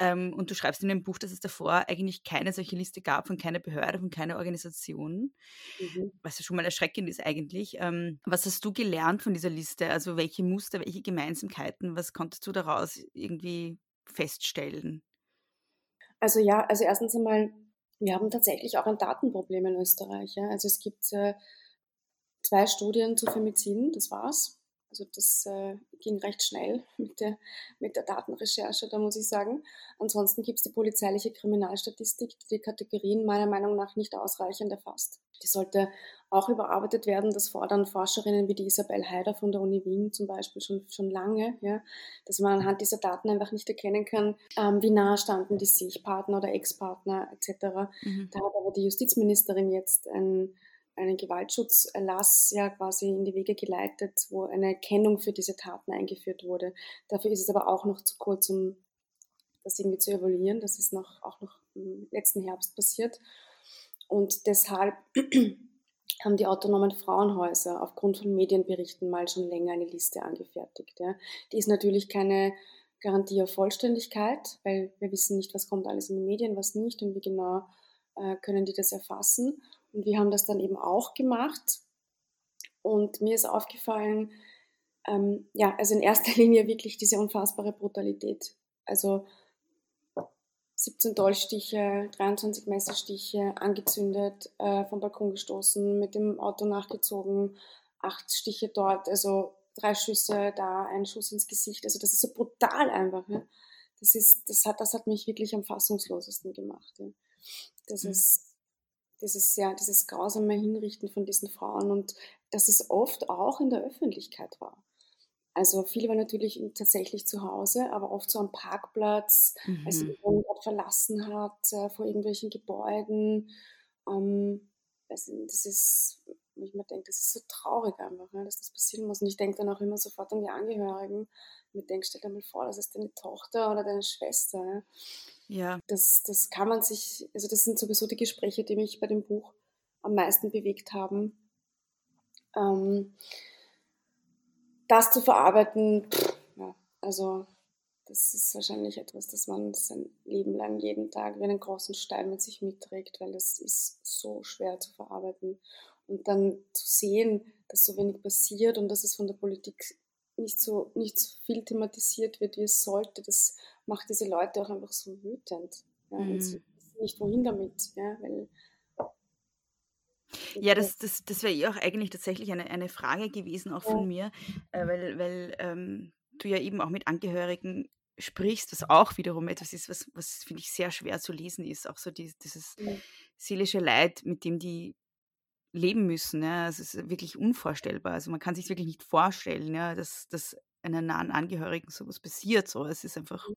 Ähm, und du schreibst in dem Buch, dass es davor eigentlich keine solche Liste gab von keiner Behörde, von keiner Organisation, mhm. was ja schon mal erschreckend ist eigentlich. Ähm, was hast du gelernt von dieser Liste? Also welche Muster, welche Gemeinsamkeiten, was konntest du daraus irgendwie feststellen? Also ja, also erstens einmal, wir haben tatsächlich auch ein Datenproblem in Österreich. Ja. Also es gibt äh, zwei Studien zu Femiziden, das war's. Also das äh, ging recht schnell mit der, mit der Datenrecherche, da muss ich sagen. Ansonsten gibt es die polizeiliche Kriminalstatistik, die die Kategorien meiner Meinung nach nicht ausreichend erfasst. Die sollte auch überarbeitet werden. Das fordern Forscherinnen wie die Isabel Haider von der Uni Wien zum Beispiel schon, schon lange, ja, dass man anhand dieser Daten einfach nicht erkennen kann, ähm, wie nah standen die sich, Partner oder Ex-Partner etc. Mhm. Da hat aber die Justizministerin jetzt ein einen Gewaltschutzerlass ja quasi in die Wege geleitet, wo eine Kennung für diese Taten eingeführt wurde. Dafür ist es aber auch noch zu kurz, um das irgendwie zu evaluieren. Das ist noch, auch noch im letzten Herbst passiert. Und deshalb haben die autonomen Frauenhäuser aufgrund von Medienberichten mal schon länger eine Liste angefertigt. Ja. Die ist natürlich keine Garantie auf Vollständigkeit, weil wir wissen nicht, was kommt alles in die Medien, was nicht und wie genau äh, können die das erfassen. Und wir haben das dann eben auch gemacht. Und mir ist aufgefallen, ähm, ja, also in erster Linie wirklich diese unfassbare Brutalität. Also 17 Dolchstiche, 23 Messerstiche, angezündet, äh, vom Balkon gestoßen, mit dem Auto nachgezogen, acht Stiche dort, also drei Schüsse da, ein Schuss ins Gesicht. Also das ist so brutal einfach. Ja. Das, ist, das, hat, das hat mich wirklich am fassungslosesten gemacht. Ja. Das mhm. ist dieses, ja, dieses grausame Hinrichten von diesen Frauen und dass es oft auch in der Öffentlichkeit war. Also viele waren natürlich tatsächlich zu Hause, aber oft so am Parkplatz, mhm. als jemand dort verlassen hat, äh, vor irgendwelchen Gebäuden. Ähm, also das ist, ich mir denke, das ist so traurig einfach, ne, dass das passieren muss. Und ich denke dann auch immer sofort an die Angehörigen. Und ich denke, stell dir mal vor, das ist deine Tochter oder deine Schwester. Ja. Ja. Das, das kann man sich, also das sind sowieso die Gespräche, die mich bei dem Buch am meisten bewegt haben. Ähm, das zu verarbeiten, pff, ja, also das ist wahrscheinlich etwas, das man sein Leben lang jeden Tag wie einen großen Stein mit sich mitträgt, weil das ist so schwer zu verarbeiten. Und dann zu sehen, dass so wenig passiert und dass es von der Politik nicht so, nicht so viel thematisiert wird, wie es sollte, das macht diese Leute auch einfach so wütend. Ja, mhm. Und sie wissen nicht, wohin damit. Ja, weil ja, das, das, das wäre ja auch eigentlich tatsächlich eine, eine Frage gewesen, auch von mir, äh, weil, weil ähm, du ja eben auch mit Angehörigen sprichst, was auch wiederum etwas ist, was, was finde ich sehr schwer zu lesen ist. Auch so die, dieses seelische Leid, mit dem die leben müssen. Ja. Es ist wirklich unvorstellbar. Also man kann sich wirklich nicht vorstellen, ja, dass, dass einer nahen Angehörigen sowas passiert. So. Es ist einfach mhm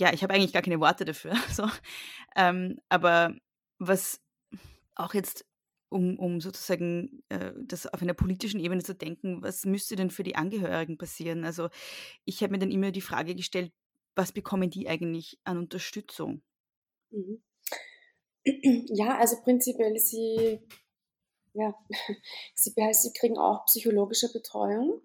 ja, ich habe eigentlich gar keine Worte dafür. So. Ähm, aber was auch jetzt, um, um sozusagen äh, das auf einer politischen Ebene zu denken, was müsste denn für die Angehörigen passieren? Also ich habe mir dann immer die Frage gestellt, was bekommen die eigentlich an Unterstützung? Mhm. Ja, also prinzipiell sie, ja, sie, sie kriegen auch psychologische Betreuung.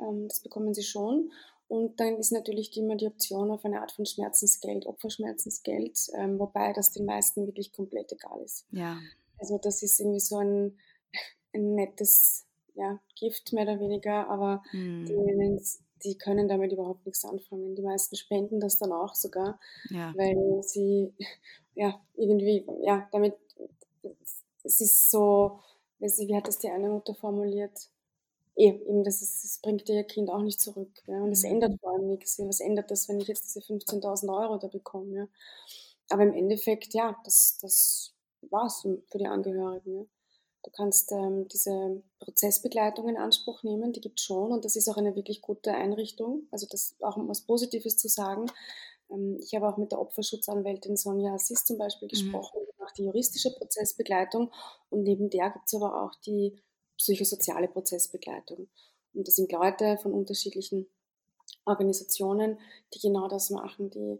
Ähm, das bekommen sie schon. Und dann ist natürlich immer die Option auf eine Art von Schmerzensgeld, Opferschmerzensgeld, ähm, wobei das den meisten wirklich komplett egal ist. Ja. Also das ist irgendwie so ein, ein nettes ja, Gift mehr oder weniger, aber Hm. die, die können damit überhaupt nichts anfangen. Die meisten spenden das dann auch sogar, Ja. weil sie ja irgendwie, ja, damit, es ist so, wie hat das die eine Mutter formuliert? Eh, Eben, das, ist, das bringt ihr Kind auch nicht zurück. Ja? Und es Mhm. ändert vor allem nichts. Was ändert das, wenn ich jetzt diese 15.000 Euro da bekomme? Ja? Aber im Endeffekt, ja, das, das war's für die Angehörigen. Ja? Du kannst ähm, diese Prozessbegleitung in Anspruch nehmen, die gibt schon und das ist auch eine wirklich gute Einrichtung. Also das auch um was Positives zu sagen. Ähm, ich habe auch mit der Opferschutzanwältin Sonja Assis zum Beispiel gesprochen, die macht die juristische Prozessbegleitung und neben der gibt es aber auch die psychosoziale Prozessbegleitung. Und das sind Leute von unterschiedlichen Organisationen, die genau das machen, die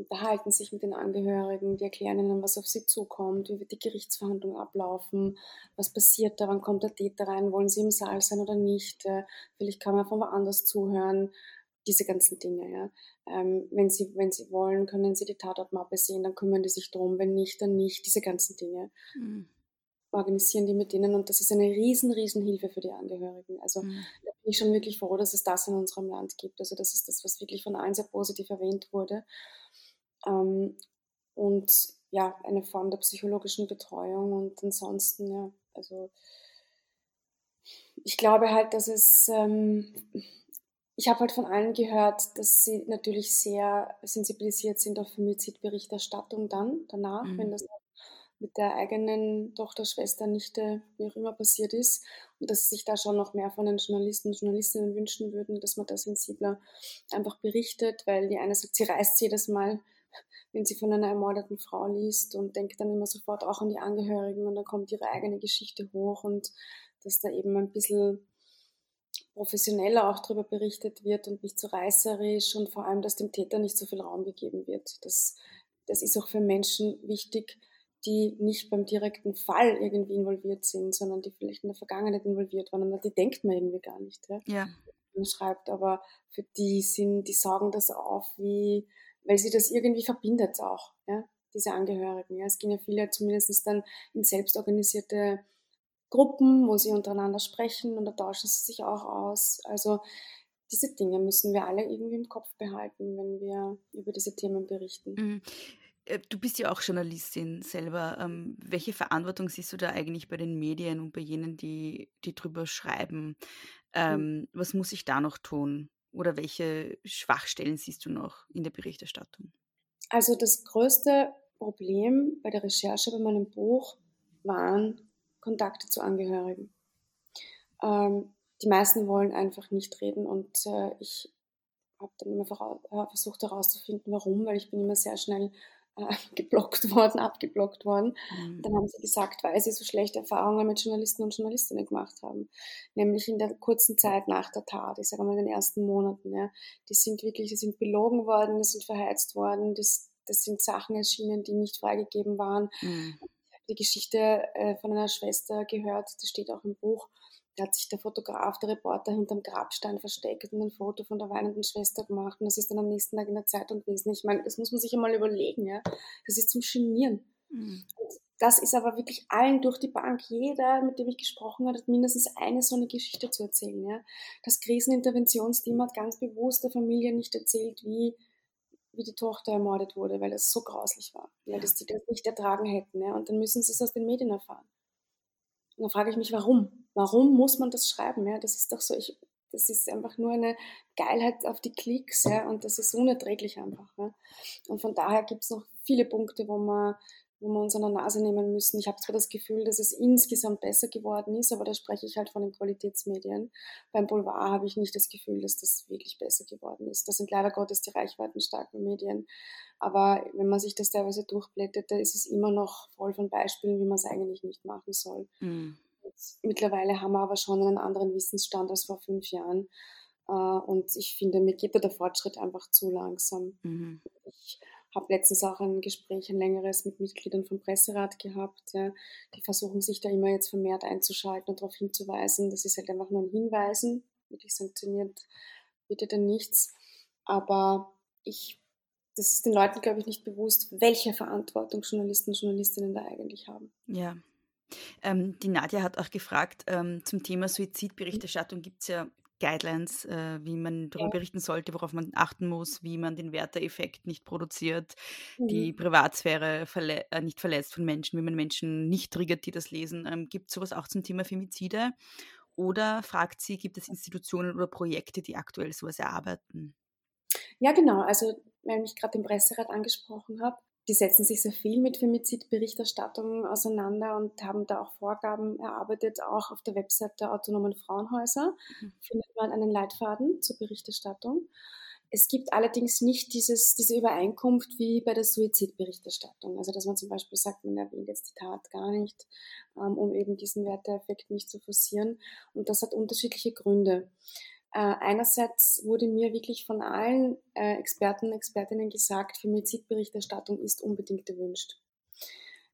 unterhalten sich mit den Angehörigen, die erklären ihnen, was auf sie zukommt, wie wird die Gerichtsverhandlung ablaufen, was passiert da, wann kommt der Täter rein, wollen sie im Saal sein oder nicht, äh, vielleicht kann man von woanders zuhören, diese ganzen Dinge. Ja. Ähm, wenn, sie, wenn sie wollen, können sie die Tatortmappe sehen, dann kümmern die sich drum, wenn nicht, dann nicht, diese ganzen Dinge Mhm. organisieren die mit denen und das ist eine riesen, riesen Hilfe für die Angehörigen. Also Mhm. da bin ich schon wirklich froh, dass es das in unserem Land gibt. Also das ist das, was wirklich von allen sehr positiv erwähnt wurde. Ähm, und ja, eine Form der psychologischen Betreuung und ansonsten, ja, also ich glaube halt, dass es, ähm, ich habe halt von allen gehört, dass sie natürlich sehr sensibilisiert sind auf Femizidberichterstattung dann, danach, Mhm. wenn das mit der eigenen Tochter, Schwester, Nichte, wie auch immer passiert ist. Und dass sie sich da schon noch mehr von den Journalisten und Journalistinnen wünschen würden, dass man da sensibler einfach berichtet, weil die eine sagt, sie reißt jedes Mal, wenn sie von einer ermordeten Frau liest und denkt dann immer sofort auch an die Angehörigen und dann kommt ihre eigene Geschichte hoch und dass da eben ein bisschen professioneller auch darüber berichtet wird und nicht so reißerisch und vor allem, dass dem Täter nicht so viel Raum gegeben wird. Das, das ist auch für Menschen wichtig, die nicht beim direkten Fall irgendwie involviert sind, sondern die vielleicht in der Vergangenheit involviert waren. Und die denkt man irgendwie gar nicht, ja, Ja. man schreibt. Aber für die sind, die saugen das auf, wie, weil sie das irgendwie verbindet auch, ja, diese Angehörigen. Ja. Es gehen ja viele zumindest dann in selbstorganisierte Gruppen, wo sie untereinander sprechen und da tauschen sie sich auch aus. Also diese Dinge müssen wir alle irgendwie im Kopf behalten, wenn wir über diese Themen berichten. Mhm. Äh, Du bist ja auch Journalistin selber. Ähm, welche Verantwortung siehst du da eigentlich bei den Medien und bei jenen, die, die drüber schreiben? Ähm, was muss ich da noch tun? Oder welche Schwachstellen siehst du noch in der Berichterstattung? Also das größte Problem bei der Recherche bei meinem Buch waren Kontakte zu Angehörigen. Ähm, die meisten wollen einfach nicht reden und äh, ich habe dann immer äh, versucht herauszufinden, warum, weil ich bin immer sehr schnell äh, geblockt worden, abgeblockt worden. Mhm. Dann haben sie gesagt, weil sie so schlechte Erfahrungen mit Journalisten und Journalistinnen gemacht haben. Nämlich in der kurzen Zeit nach der Tat, ich sage mal in den ersten Monaten. Ja. Die sind wirklich, die sind belogen worden, die sind verheizt worden, das, das sind Sachen erschienen, die nicht freigegeben waren. Mhm. Die Geschichte äh, von einer Schwester gehört, das steht auch im Buch. Da hat sich der Fotograf, der Reporter hinterm Grabstein versteckt und ein Foto von der weinenden Schwester gemacht. Und das ist dann am nächsten Tag in der Zeitung gewesen. Ich meine, das muss man sich einmal überlegen. Ja. Das ist zum Genieren. Mhm. Das ist aber wirklich allen durch die Bank. Jeder, mit dem ich gesprochen habe, hat mindestens eine so eine Geschichte zu erzählen. Ja. Das Kriseninterventionsteam hat ganz bewusst der Familie nicht erzählt, wie, wie die Tochter ermordet wurde, weil das so grauslich war, weil Ja. das die das nicht ertragen hätten. Ja. Und dann müssen sie es aus den Medien erfahren. Und dann frage ich mich, warum? Warum muss man das schreiben? Ja? Das ist doch so, ich, das ist einfach nur eine Geilheit auf die Klicks ja? und das ist unerträglich einfach. Ja? Und von daher gibt es noch viele Punkte, wo wir, wo wir uns an der Nase nehmen müssen. Ich habe zwar das Gefühl, dass es insgesamt besser geworden ist, aber da spreche ich halt von den Qualitätsmedien. Beim Boulevard habe ich nicht das Gefühl, dass das wirklich besser geworden ist. Das sind leider Gottes die reichweitenstarken Medien. Aber wenn man sich das teilweise durchblättert, da ist es immer noch voll von Beispielen, wie man es eigentlich nicht machen soll. Mhm. Mittlerweile haben wir aber schon einen anderen Wissensstand als vor fünf Jahren. Äh, Und ich finde, mir geht da der Fortschritt einfach zu langsam. Mhm. Ich habe letztens auch ein Gespräch, ein längeres mit Mitgliedern vom Presserat gehabt. Ja. Die versuchen sich da immer jetzt vermehrt einzuschalten und darauf hinzuweisen. Das ist halt einfach nur ein Hinweisen, wirklich sanktioniert bitte nichts. Aber ich, das ist den Leuten, glaube ich, nicht bewusst, welche Verantwortung Journalisten und Journalistinnen da eigentlich haben. Ja. Ähm, die Nadja hat auch gefragt, ähm, zum Thema Suizidberichterstattung gibt es ja Guidelines, äh, wie man darüber ja. berichten sollte, worauf man achten muss, wie man den Werteeffekt nicht produziert, mhm. die Privatsphäre verle äh, nicht verletzt von Menschen, wie man Menschen nicht triggert, die das lesen. Ähm, gibt es sowas auch zum Thema Femizide? Oder fragt sie, gibt es Institutionen oder Projekte, die aktuell sowas erarbeiten? Ja, genau. Also, weil ich gerade den Presserat angesprochen habe, die setzen sich sehr viel mit Femizidberichterstattung auseinander und haben da auch Vorgaben erarbeitet. Auch auf der Website der autonomen Frauenhäuser mhm. findet man einen Leitfaden zur Berichterstattung. Es gibt allerdings nicht dieses, diese Übereinkunft wie bei der Suizidberichterstattung. Also, dass man zum Beispiel sagt, man erwähnt jetzt die Tat gar nicht, ähm, um eben diesen Werteeffekt nicht zu forcieren. Und das hat unterschiedliche Gründe. Äh, einerseits wurde mir wirklich von allen äh, Experten und Expertinnen gesagt, Femizidberichterstattung ist unbedingt erwünscht.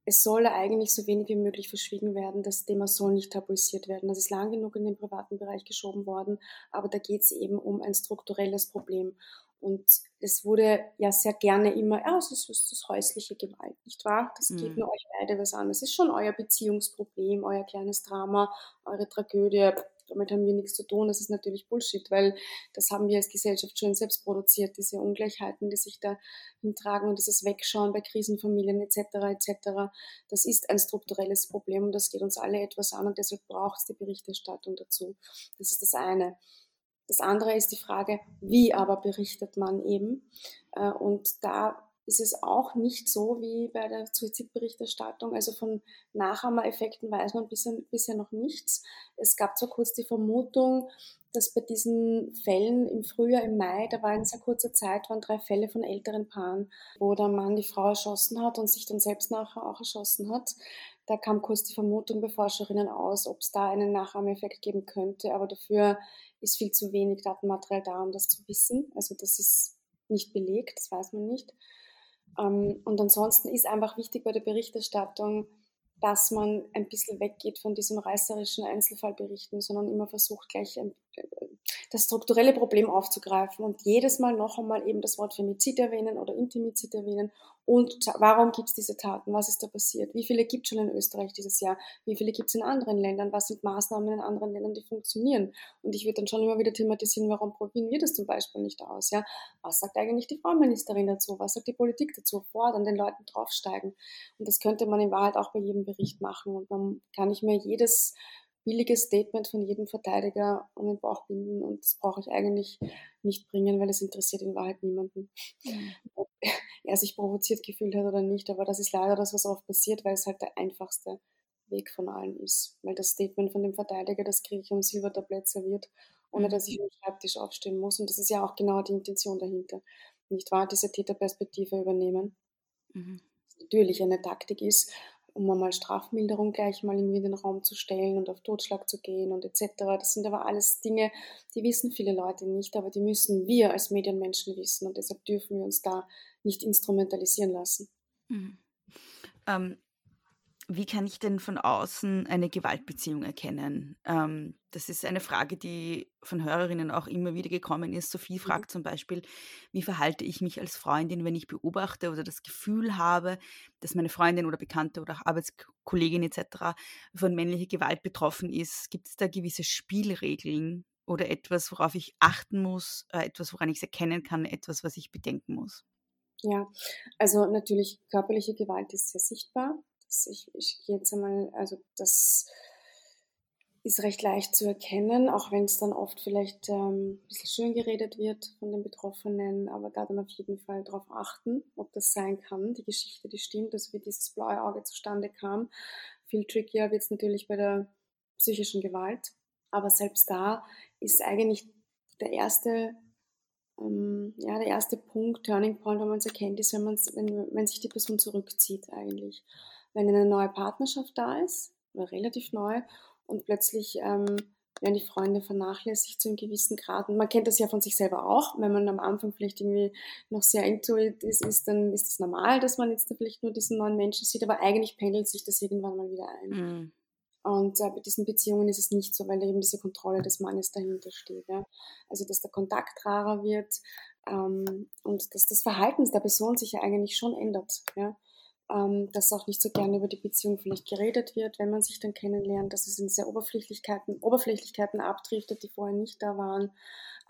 Es soll eigentlich so wenig wie möglich verschwiegen werden. Das Thema soll nicht tabuisiert werden. Das ist lang genug in den privaten Bereich geschoben worden, aber da geht es eben um ein strukturelles Problem. Und es wurde ja sehr gerne immer, ja, es ist, es ist häusliche Gewalt, nicht wahr? Das geht mhm. nur euch beide was an. Das ist schon euer Beziehungsproblem, euer kleines Drama, eure Tragödie damit haben wir nichts zu tun. Das ist natürlich Bullshit, weil das haben wir als Gesellschaft schon selbst produziert, diese Ungleichheiten, die sich da hintragen und dieses Wegschauen bei Krisenfamilien etc. etc. Das ist ein strukturelles Problem und das geht uns alle etwas an und deshalb braucht es die Berichterstattung dazu. Das ist das eine. Das andere ist die Frage, wie aber berichtet man eben? Äh, und da ist es auch nicht so wie bei der Suizidberichterstattung. Also von Nachahmereffekten weiß man bisher, bisher noch nichts. Es gab zwar kurz die Vermutung, dass bei diesen Fällen im Frühjahr, im Mai, da war in sehr kurzer Zeit, waren drei Fälle von älteren Paaren, wo der Mann die Frau erschossen hat und sich dann selbst nachher auch erschossen hat. Da kam kurz die Vermutung bei Forscherinnen aus, ob es da einen Nachahmeffekt geben könnte, aber dafür ist viel zu wenig Datenmaterial da, um das zu wissen. Also das ist nicht belegt, das weiß man nicht. Ähm, und ansonsten ist einfach wichtig bei der Berichterstattung, dass man ein bisschen weggeht von diesem reißerischen Einzelfallberichten, sondern immer versucht, gleich ein, das strukturelle Problem aufzugreifen und jedes Mal noch einmal eben das Wort Femizid erwähnen oder Intimizid erwähnen und warum gibt es diese Taten, was ist da passiert, wie viele gibt es schon in Österreich dieses Jahr, wie viele gibt es in anderen Ländern, was sind Maßnahmen in anderen Ländern, die funktionieren? Und ich würde dann schon immer wieder thematisieren, warum probieren wir das zum Beispiel nicht aus, ja, was sagt eigentlich die Frauenministerin dazu, was sagt die Politik dazu, fordern, den Leuten draufsteigen. Und das könnte man in Wahrheit auch bei jedem Bericht machen und man kann nicht mehr jedes billiges Statement von jedem Verteidiger um den Bauch binden und das brauche ich eigentlich nicht bringen, weil es interessiert in Wahrheit niemanden. Mhm. Ob er sich provoziert gefühlt hat oder nicht, aber das ist leider das, was oft passiert, weil es halt der einfachste Weg von allen ist. Weil das Statement von dem Verteidiger, das kriege ich am Silbertablett serviert, ohne dass ich am Schreibtisch aufstehen muss. Und das ist ja auch genau die Intention dahinter. Nicht wahr? Diese Täterperspektive übernehmen. Mhm. Natürlich eine Taktik ist, um einmal Strafmilderung gleich mal in den Raum zu stellen und auf Totschlag zu gehen und etc. Das sind aber alles Dinge, die wissen viele Leute nicht, aber die müssen wir als Medienmenschen wissen und deshalb dürfen wir uns da nicht instrumentalisieren lassen. Mhm. Ähm, wie kann ich denn von außen eine Gewaltbeziehung erkennen? Ähm, das ist eine Frage, die von Hörerinnen auch immer wieder gekommen ist. Sophie mhm. fragt zum Beispiel, wie verhalte ich mich als Freundin, wenn ich beobachte oder das Gefühl habe, dass meine Freundin oder Bekannte oder Arbeitskollegin etc. von männlicher Gewalt betroffen ist? Gibt es da gewisse Spielregeln oder etwas, worauf ich achten muss, äh, etwas, woran ich es erkennen kann, etwas, was ich bedenken muss? Ja, also natürlich körperliche Gewalt ist sehr sichtbar ich, ich gehe jetzt einmal, also das ist recht leicht zu erkennen, auch wenn es dann oft vielleicht ähm, ein bisschen schön geredet wird von den Betroffenen, aber da dann auf jeden Fall darauf achten, ob das sein kann, die Geschichte, die stimmt, also wie dieses blaue Auge zustande kam. Viel trickier wird es natürlich bei der psychischen Gewalt, aber selbst da ist eigentlich der erste, ähm, ja, der erste Punkt, Turning Point, wenn man es erkennt, ist, wenn, wenn, wenn sich die Person zurückzieht eigentlich wenn eine neue Partnerschaft da ist, oder relativ neu, und plötzlich ähm, werden die Freunde vernachlässigt zu einem gewissen Grad. Und man kennt das ja von sich selber auch. Wenn man am Anfang vielleicht irgendwie noch sehr intuit ist, ist dann ist es normal, dass man jetzt vielleicht nur diesen neuen Menschen sieht, aber eigentlich pendelt sich das irgendwann mal wieder ein. Mhm. Und äh, bei diesen Beziehungen ist es nicht so, weil eben diese Kontrolle des Mannes dahinter steht. Ja? Also dass der Kontakt rarer wird ähm, und dass das Verhalten der Person sich ja eigentlich schon ändert. Ja? Ähm, dass auch nicht so gerne über die Beziehung vielleicht geredet wird, wenn man sich dann kennenlernt, dass es in sehr Oberflächlichkeiten, Oberflächlichkeiten abdriftet, die vorher nicht da waren,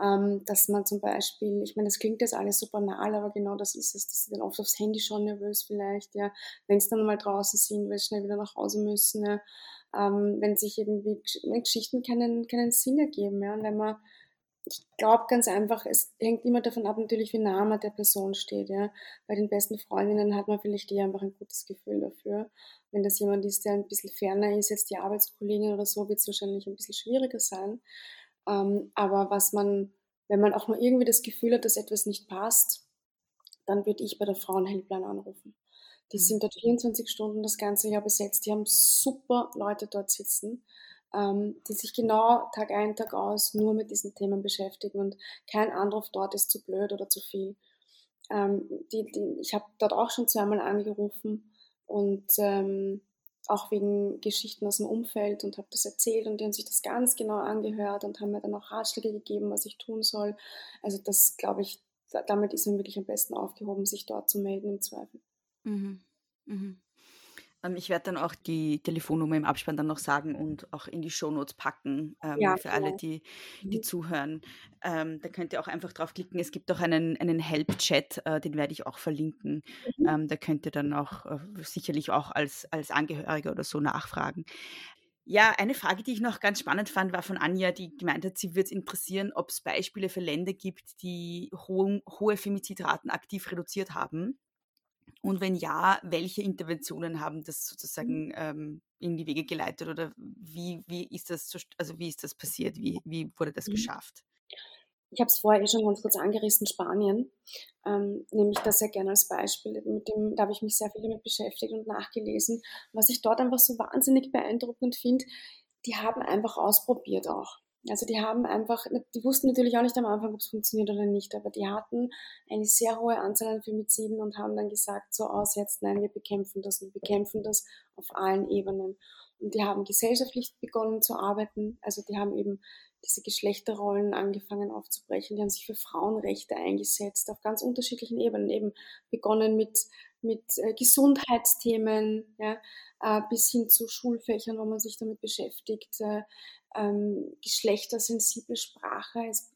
ähm, dass man zum Beispiel, ich meine, das klingt jetzt alles so banal, aber genau das ist es, dass sie dann oft aufs Handy schon nervös vielleicht, ja, wenn es dann mal draußen sind, weil sie schnell wieder nach Hause müssen, ja, ähm, wenn sich irgendwie Geschichten keinen, keinen Sinn ergeben, ja, und wenn man ich glaube ganz einfach, es hängt immer davon ab, natürlich, wie nah man der Person steht. Ja. Bei den besten Freundinnen hat man vielleicht eher einfach ein gutes Gefühl dafür. Wenn das jemand ist, der ein bisschen ferner ist, jetzt die Arbeitskollegin oder so, wird es wahrscheinlich ein bisschen schwieriger sein. Ähm, aber was man, wenn man auch nur irgendwie das Gefühl hat, dass etwas nicht passt, dann würde ich bei der Frauenhelpline anrufen. Die mhm. sind dort 24 Stunden das ganze Jahr besetzt. Die haben super Leute dort sitzen ähm, die sich genau Tag ein, Tag aus nur mit diesen Themen beschäftigen und kein Anruf dort ist zu blöd oder zu viel. Ähm, die, die, ich habe dort auch schon zweimal angerufen und ähm, auch wegen Geschichten aus dem Umfeld und habe das erzählt und die haben sich das ganz genau angehört und haben mir dann auch Ratschläge gegeben, was ich tun soll. Also das glaube ich, damit ist man wirklich am besten aufgehoben, sich dort zu melden im Zweifel. Mhm. Mhm. Ähm, ich werde dann auch die Telefonnummer im Abspann dann noch sagen und auch in die Shownotes packen ähm, ja, für alle, die, die mhm. zuhören. Ähm, da könnt ihr auch einfach draufklicken. Es gibt auch einen, einen Help-Chat, äh, den werde ich auch verlinken. Mhm. Ähm, da könnt ihr dann auch äh, sicherlich auch als, als Angehörige oder so nachfragen. Ja, eine Frage, die ich noch ganz spannend fand, war von Anja, die gemeint hat, sie würde es interessieren, ob es Beispiele für Länder gibt, die hohe, hohe Femizidraten aktiv reduziert haben. Und wenn ja, welche Interventionen haben das mhm. sozusagen ähm, in die Wege geleitet oder wie, wie ist das also wie ist das passiert? Wie, wie wurde das mhm. geschafft? Ich habe es vorher eh schon ganz kurz angerissen, Spanien, ähm, nehme ich das sehr gerne als Beispiel. Mit dem, da habe ich mich sehr viel damit beschäftigt und nachgelesen. Was ich dort einfach so wahnsinnig beeindruckend finde, die haben einfach ausprobiert auch. Also die haben einfach, die wussten natürlich auch nicht am Anfang, ob es funktioniert oder nicht, aber die hatten eine sehr hohe Anzahl an Femiziden und haben dann gesagt, so aus jetzt, nein, wir bekämpfen das und bekämpfen das auf allen Ebenen. Und die haben gesellschaftlich begonnen zu arbeiten, also die haben eben diese Geschlechterrollen angefangen aufzubrechen, die haben sich für Frauenrechte eingesetzt, auf ganz unterschiedlichen Ebenen, eben begonnen mit, mit äh, Gesundheitsthemen, ja, äh, bis hin zu Schulfächern, wo man sich damit beschäftigt, äh, ähm, geschlechtersensible Sprache. Es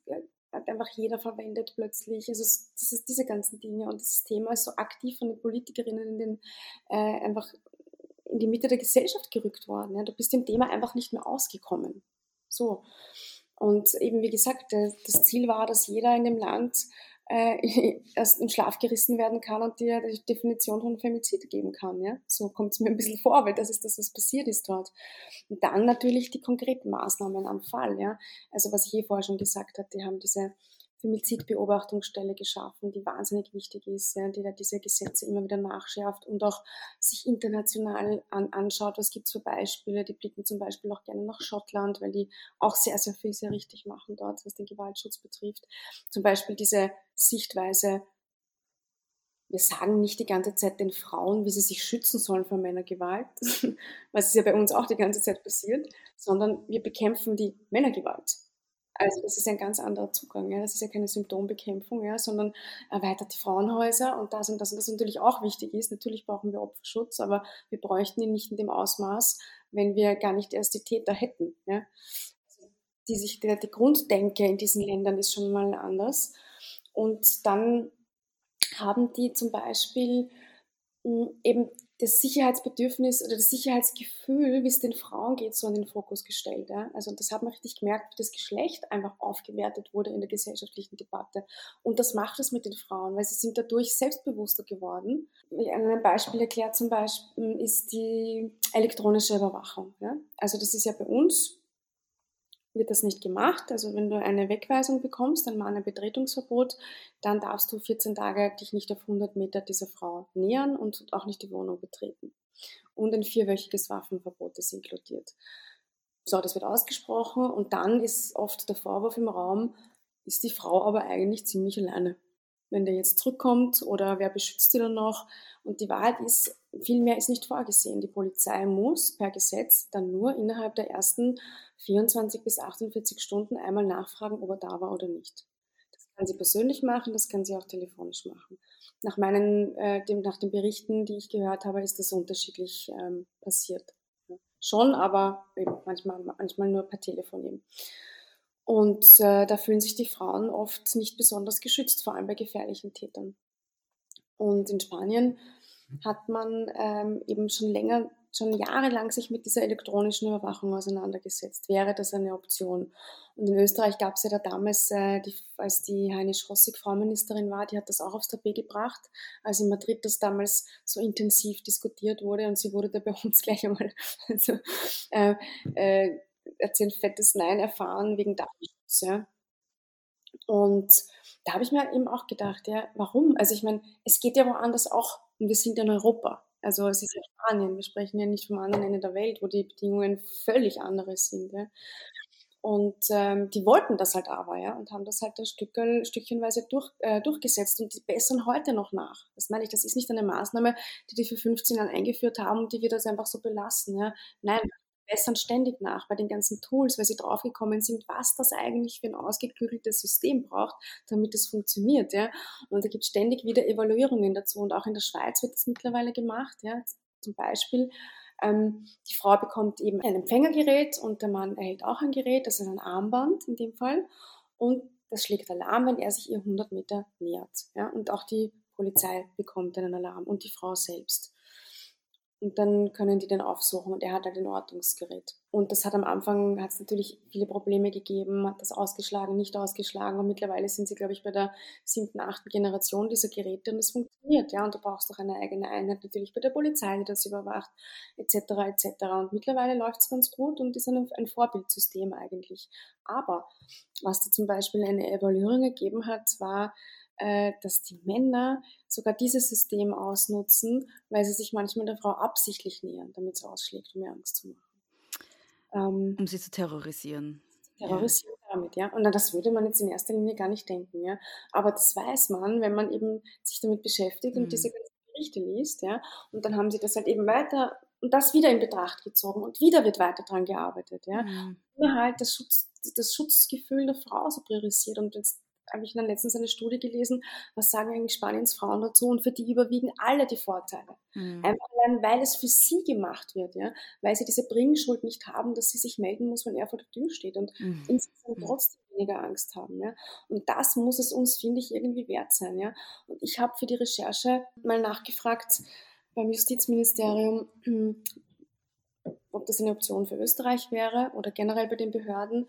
hat einfach jeder verwendet plötzlich. Also dieses, diese ganzen Dinge und dieses Thema ist so aktiv von den Politikerinnen in den, äh, einfach in die Mitte der Gesellschaft gerückt worden. Ja. Du bist dem Thema einfach nicht mehr ausgekommen. So. Und eben, wie gesagt, das Ziel war, dass jeder in dem Land äh, erst in Schlaf gerissen werden kann und dir die Definition von Femizid geben kann. Ja? So kommt es mir ein bisschen vor, weil das ist das, was passiert ist dort. Und dann natürlich die konkreten Maßnahmen am Fall. Ja? Also was ich eh vorher schon gesagt habe, die haben diese Femizidbeobachtungsstelle geschaffen, die wahnsinnig wichtig ist, ja, die da diese Gesetze immer wieder nachschärft und auch sich international an, anschaut, was gibt's für Beispiele. Die blicken zum Beispiel auch gerne nach Schottland, weil die auch sehr, sehr viel sehr richtig machen dort, was den Gewaltschutz betrifft. Zum Beispiel diese Sichtweise, wir sagen nicht die ganze Zeit den Frauen, wie sie sich schützen sollen vor Männergewalt, was ja bei uns auch die ganze Zeit passiert, sondern wir bekämpfen die Männergewalt. Also das ist ein ganz anderer Zugang. Ja. Das ist ja keine Symptombekämpfung, ja, sondern erweitert die Frauenhäuser und das und das und das natürlich auch wichtig ist. Natürlich brauchen wir Opferschutz, aber wir bräuchten ihn nicht in dem Ausmaß, wenn wir gar nicht erst die Täter hätten. Ja. Also die, sich, die, die Grunddenke in diesen Ländern ist schon mal anders. Und dann haben die zum Beispiel hm, eben das Sicherheitsbedürfnis oder das Sicherheitsgefühl, wie es den Frauen geht, so in den Fokus gestellt. Ja? Also das hat man richtig gemerkt, wie das Geschlecht einfach aufgewertet wurde in der gesellschaftlichen Debatte. Und das macht es mit den Frauen, weil sie sind dadurch selbstbewusster geworden. Ein Beispiel erklärt zum Beispiel ist die elektronische Überwachung. Ja? Also das ist ja bei uns wird das nicht gemacht. Also wenn du eine Wegweisung bekommst, ein Betretungsverbot, dann darfst du 14 Tage dich nicht auf 100 Meter dieser Frau nähern und auch nicht die Wohnung betreten. Und ein vierwöchiges Waffenverbot ist inkludiert. So, das wird ausgesprochen und dann ist oft der Vorwurf im Raum, ist die Frau aber eigentlich ziemlich alleine. Wenn der jetzt zurückkommt oder wer beschützt sie dann noch? Und die Wahrheit ist, viel mehr ist nicht vorgesehen. Die Polizei muss per Gesetz dann nur innerhalb der ersten 24 bis 48 Stunden einmal nachfragen, ob er da war oder nicht. Das kann sie persönlich machen, das kann sie auch telefonisch machen. Nach meinen, äh, dem, nach den Berichten, die ich gehört habe, ist das unterschiedlich ähm, passiert. Ja. Schon, aber eben manchmal, manchmal nur per Telefon eben. Und äh, da fühlen sich die Frauen oft nicht besonders geschützt, vor allem bei gefährlichen Tätern. Und in Spanien hat man ähm, eben schon länger, schon jahrelang sich mit dieser elektronischen Überwachung auseinandergesetzt. Wäre das eine Option? Und in Österreich gab es ja da damals, äh, die, als die Heine Schrossig Frauenministerin war, die hat das auch aufs Tapet gebracht, als in Madrid das damals so intensiv diskutiert wurde und sie wurde da bei uns gleich einmal also, äh, äh, erzählt fettes Nein erfahren wegen Datenschutz. Ja. Und da habe ich mir eben auch gedacht, ja, warum? Also ich meine, es geht ja woanders auch und wir sind in Europa. Also es ist ja Spanien, wir sprechen ja nicht vom anderen Ende der Welt, wo die Bedingungen völlig andere sind. Ja. Und ähm, die wollten das halt aber, ja, und haben das halt ein Stückchen, stückchenweise durch, äh, durchgesetzt und die bessern heute noch nach. Das meine ich, das ist nicht eine Maßnahme, die die für 15 Jahre eingeführt haben und die wir das einfach so belassen. Ja. Nein, bessern ständig nach bei den ganzen Tools, weil sie draufgekommen sind, was das eigentlich für ein ausgeklügeltes System braucht, damit es funktioniert. Ja? Und da gibt es ständig wieder Evaluierungen dazu. Und auch in der Schweiz wird das mittlerweile gemacht. Ja? Zum Beispiel, ähm, die Frau bekommt eben ein Empfängergerät und der Mann erhält auch ein Gerät, das ist ein Armband in dem Fall. Und das schlägt Alarm, wenn er sich ihr 100 Meter nähert. Ja? Und auch die Polizei bekommt einen Alarm und die Frau selbst. Und dann können die den aufsuchen und er hat halt ein Ortungsgerät. Und das hat am Anfang, hat es natürlich viele Probleme gegeben, hat das ausgeschlagen, nicht ausgeschlagen. Und mittlerweile sind sie, glaube ich, bei der siebten, achten Generation dieser Geräte und es funktioniert. Ja, und du brauchst auch eine eigene Einheit natürlich bei der Polizei, die das überwacht, etc. etc. Und mittlerweile läuft es ganz gut und ist ein, ein Vorbildsystem eigentlich. Aber was da zum Beispiel eine Evaluierung gegeben hat, war, dass die Männer sogar dieses System ausnutzen, weil sie sich manchmal der Frau absichtlich nähern, damit sie ausschlägt, um ihr Angst zu machen. Ähm, um sie zu terrorisieren. Terrorisieren ja. damit, ja. Und das würde man jetzt in erster Linie gar nicht denken, ja. Aber das weiß man, wenn man eben sich damit beschäftigt mhm. und diese ganzen Berichte liest, ja. Und dann haben sie das halt eben weiter und das wieder in Betracht gezogen und wieder wird weiter dran gearbeitet, ja. Mhm. Immer halt das, Schutz, das Schutzgefühl der Frau so priorisiert und jetzt habe ich dann letztens eine Studie gelesen, was sagen eigentlich Spaniens Frauen dazu und für die überwiegen alle die Vorteile. Mhm. Einfach allein, weil es für sie gemacht wird, ja, weil sie diese Bringschuld nicht haben, dass sie sich melden muss, wenn er vor der Tür steht und mhm. insgesamt mhm. trotzdem weniger Angst haben, ja. Und das muss es uns, finde ich, irgendwie wert sein, ja. Und ich habe für die Recherche mal nachgefragt beim Justizministerium, ob das eine Option für Österreich wäre oder generell bei den Behörden.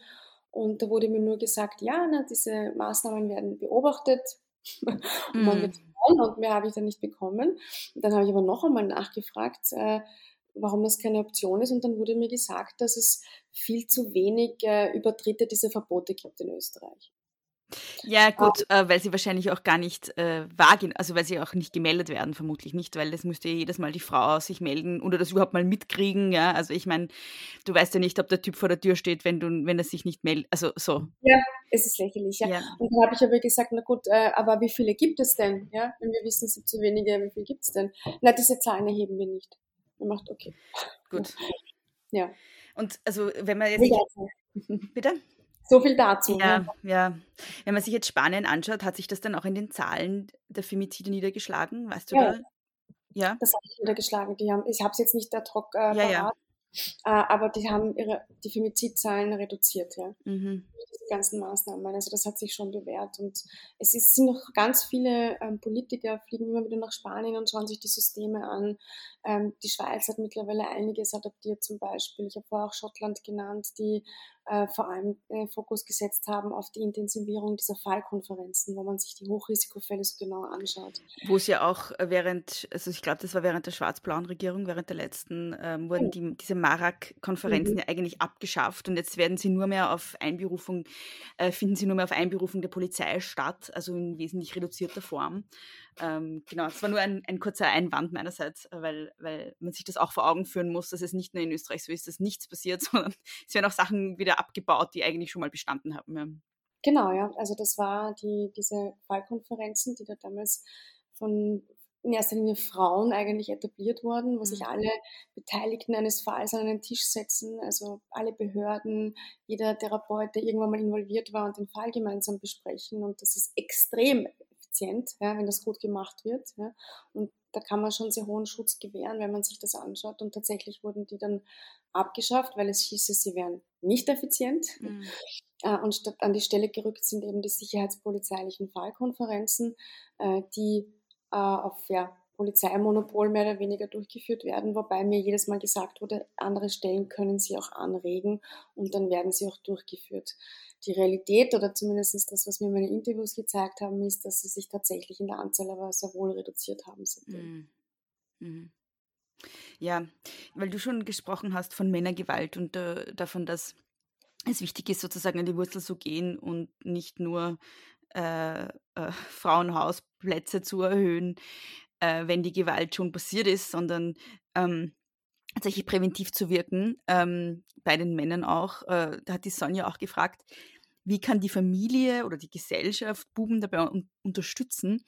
Und da wurde mir nur gesagt, ja, na, diese Maßnahmen werden beobachtet und mhm. man wird freuen und mehr habe ich dann nicht bekommen. Und dann habe ich aber noch einmal nachgefragt, äh, warum das keine Option ist und dann wurde mir gesagt, dass es viel zu wenig äh, Übertritte dieser Verbote gibt in Österreich. Ja, gut, äh, weil sie wahrscheinlich auch gar nicht äh, wahrgehen, also weil sie auch nicht gemeldet werden, vermutlich nicht, weil das müsste ja jedes Mal die Frau sich melden oder das überhaupt mal mitkriegen, ja. Also ich meine, du weißt ja nicht, ob der Typ vor der Tür steht, wenn du, wenn er sich nicht meldet. Also so. Ja, es ist lächerlich, ja. ja. Und dann habe ich aber gesagt, na gut, äh, aber wie viele gibt es denn? Ja, wenn wir wissen, es sind zu wenige, wie viele gibt es denn? Na, diese Zahlen erheben wir nicht. Er macht okay. Gut. Ja. Und also wenn man jetzt. Bitte? So viel dazu. Ja, ne? ja. Wenn man sich jetzt Spanien anschaut, hat sich das dann auch in den Zahlen der Femizide niedergeschlagen? Weißt du ja. da? Ja. Das hat sich niedergeschlagen. Die haben, ich habe es jetzt nicht ad hoc äh, ja, ja. Äh, aber die haben ihre, die Femizidzahlen reduziert, ja. Mhm. Diese ganzen Maßnahmen. Also das hat sich schon bewährt. Und es ist, sind noch ganz viele ähm, Politiker, fliegen immer wieder nach Spanien und schauen sich die Systeme an. Ähm, die Schweiz hat mittlerweile einiges adaptiert zum Beispiel. Ich habe vorher auch Schottland genannt, die äh, vor allem äh, Fokus gesetzt haben auf die Intensivierung dieser Fallkonferenzen, wo man sich die Hochrisikofälle so genau anschaut. Wo es ja auch während, also ich glaube, das war während der schwarz-blauen Regierung, während der letzten, ähm, wurden die, diese Marak-Konferenzen mhm. ja eigentlich abgeschafft und jetzt werden sie nur mehr auf Einberufung, äh, finden sie nur mehr auf Einberufung der Polizei statt, also in wesentlich reduzierter Form. Ähm, genau, es war nur ein, ein, kurzer Einwand meinerseits, äh, weil, weil man sich das auch vor Augen führen muss, dass es nicht nur in Österreich so ist, dass nichts passiert, sondern es werden auch Sachen wieder abgebaut, die eigentlich schon mal bestanden haben. Ja. Genau, ja. Also das war die, diese Wahlkonferenzen, die da damals von in erster Linie Frauen eigentlich etabliert worden, wo mhm. sich alle Beteiligten eines Falls an einen Tisch setzen, also alle Behörden, jeder Therapeut, der irgendwann mal involviert war und den Fall gemeinsam besprechen. Und das ist extrem effizient, ja, wenn das gut gemacht wird. Ja. Und da kann man schon sehr hohen Schutz gewähren, wenn man sich das anschaut. Und tatsächlich wurden die dann abgeschafft, weil es hieße, sie wären nicht effizient. Mhm. Äh, und statt an die Stelle gerückt sind eben die sicherheitspolizeilichen Fallkonferenzen, äh, die äh, auf ja, Polizeimonopol mehr oder weniger durchgeführt werden, wobei mir jedes Mal gesagt wurde, andere Stellen können sie auch anregen und dann werden sie auch durchgeführt. Die Realität oder zumindest das, was mir meine Interviews gezeigt haben, ist, dass sie sich tatsächlich in der Anzahl aber sehr wohl reduziert haben. Mhm. Mhm. Ja, weil du schon gesprochen hast von Männergewalt und äh, davon, dass es wichtig ist, sozusagen an die Wurzel zu gehen und nicht nur äh, äh, Frauenhausplätze zu erhöhen, äh, wenn die Gewalt schon passiert ist, sondern ähm, tatsächlich präventiv zu wirken, ähm, bei den Männern auch. Äh, da hat die Sonja auch gefragt, wie kann die Familie oder die Gesellschaft Buben dabei un unterstützen,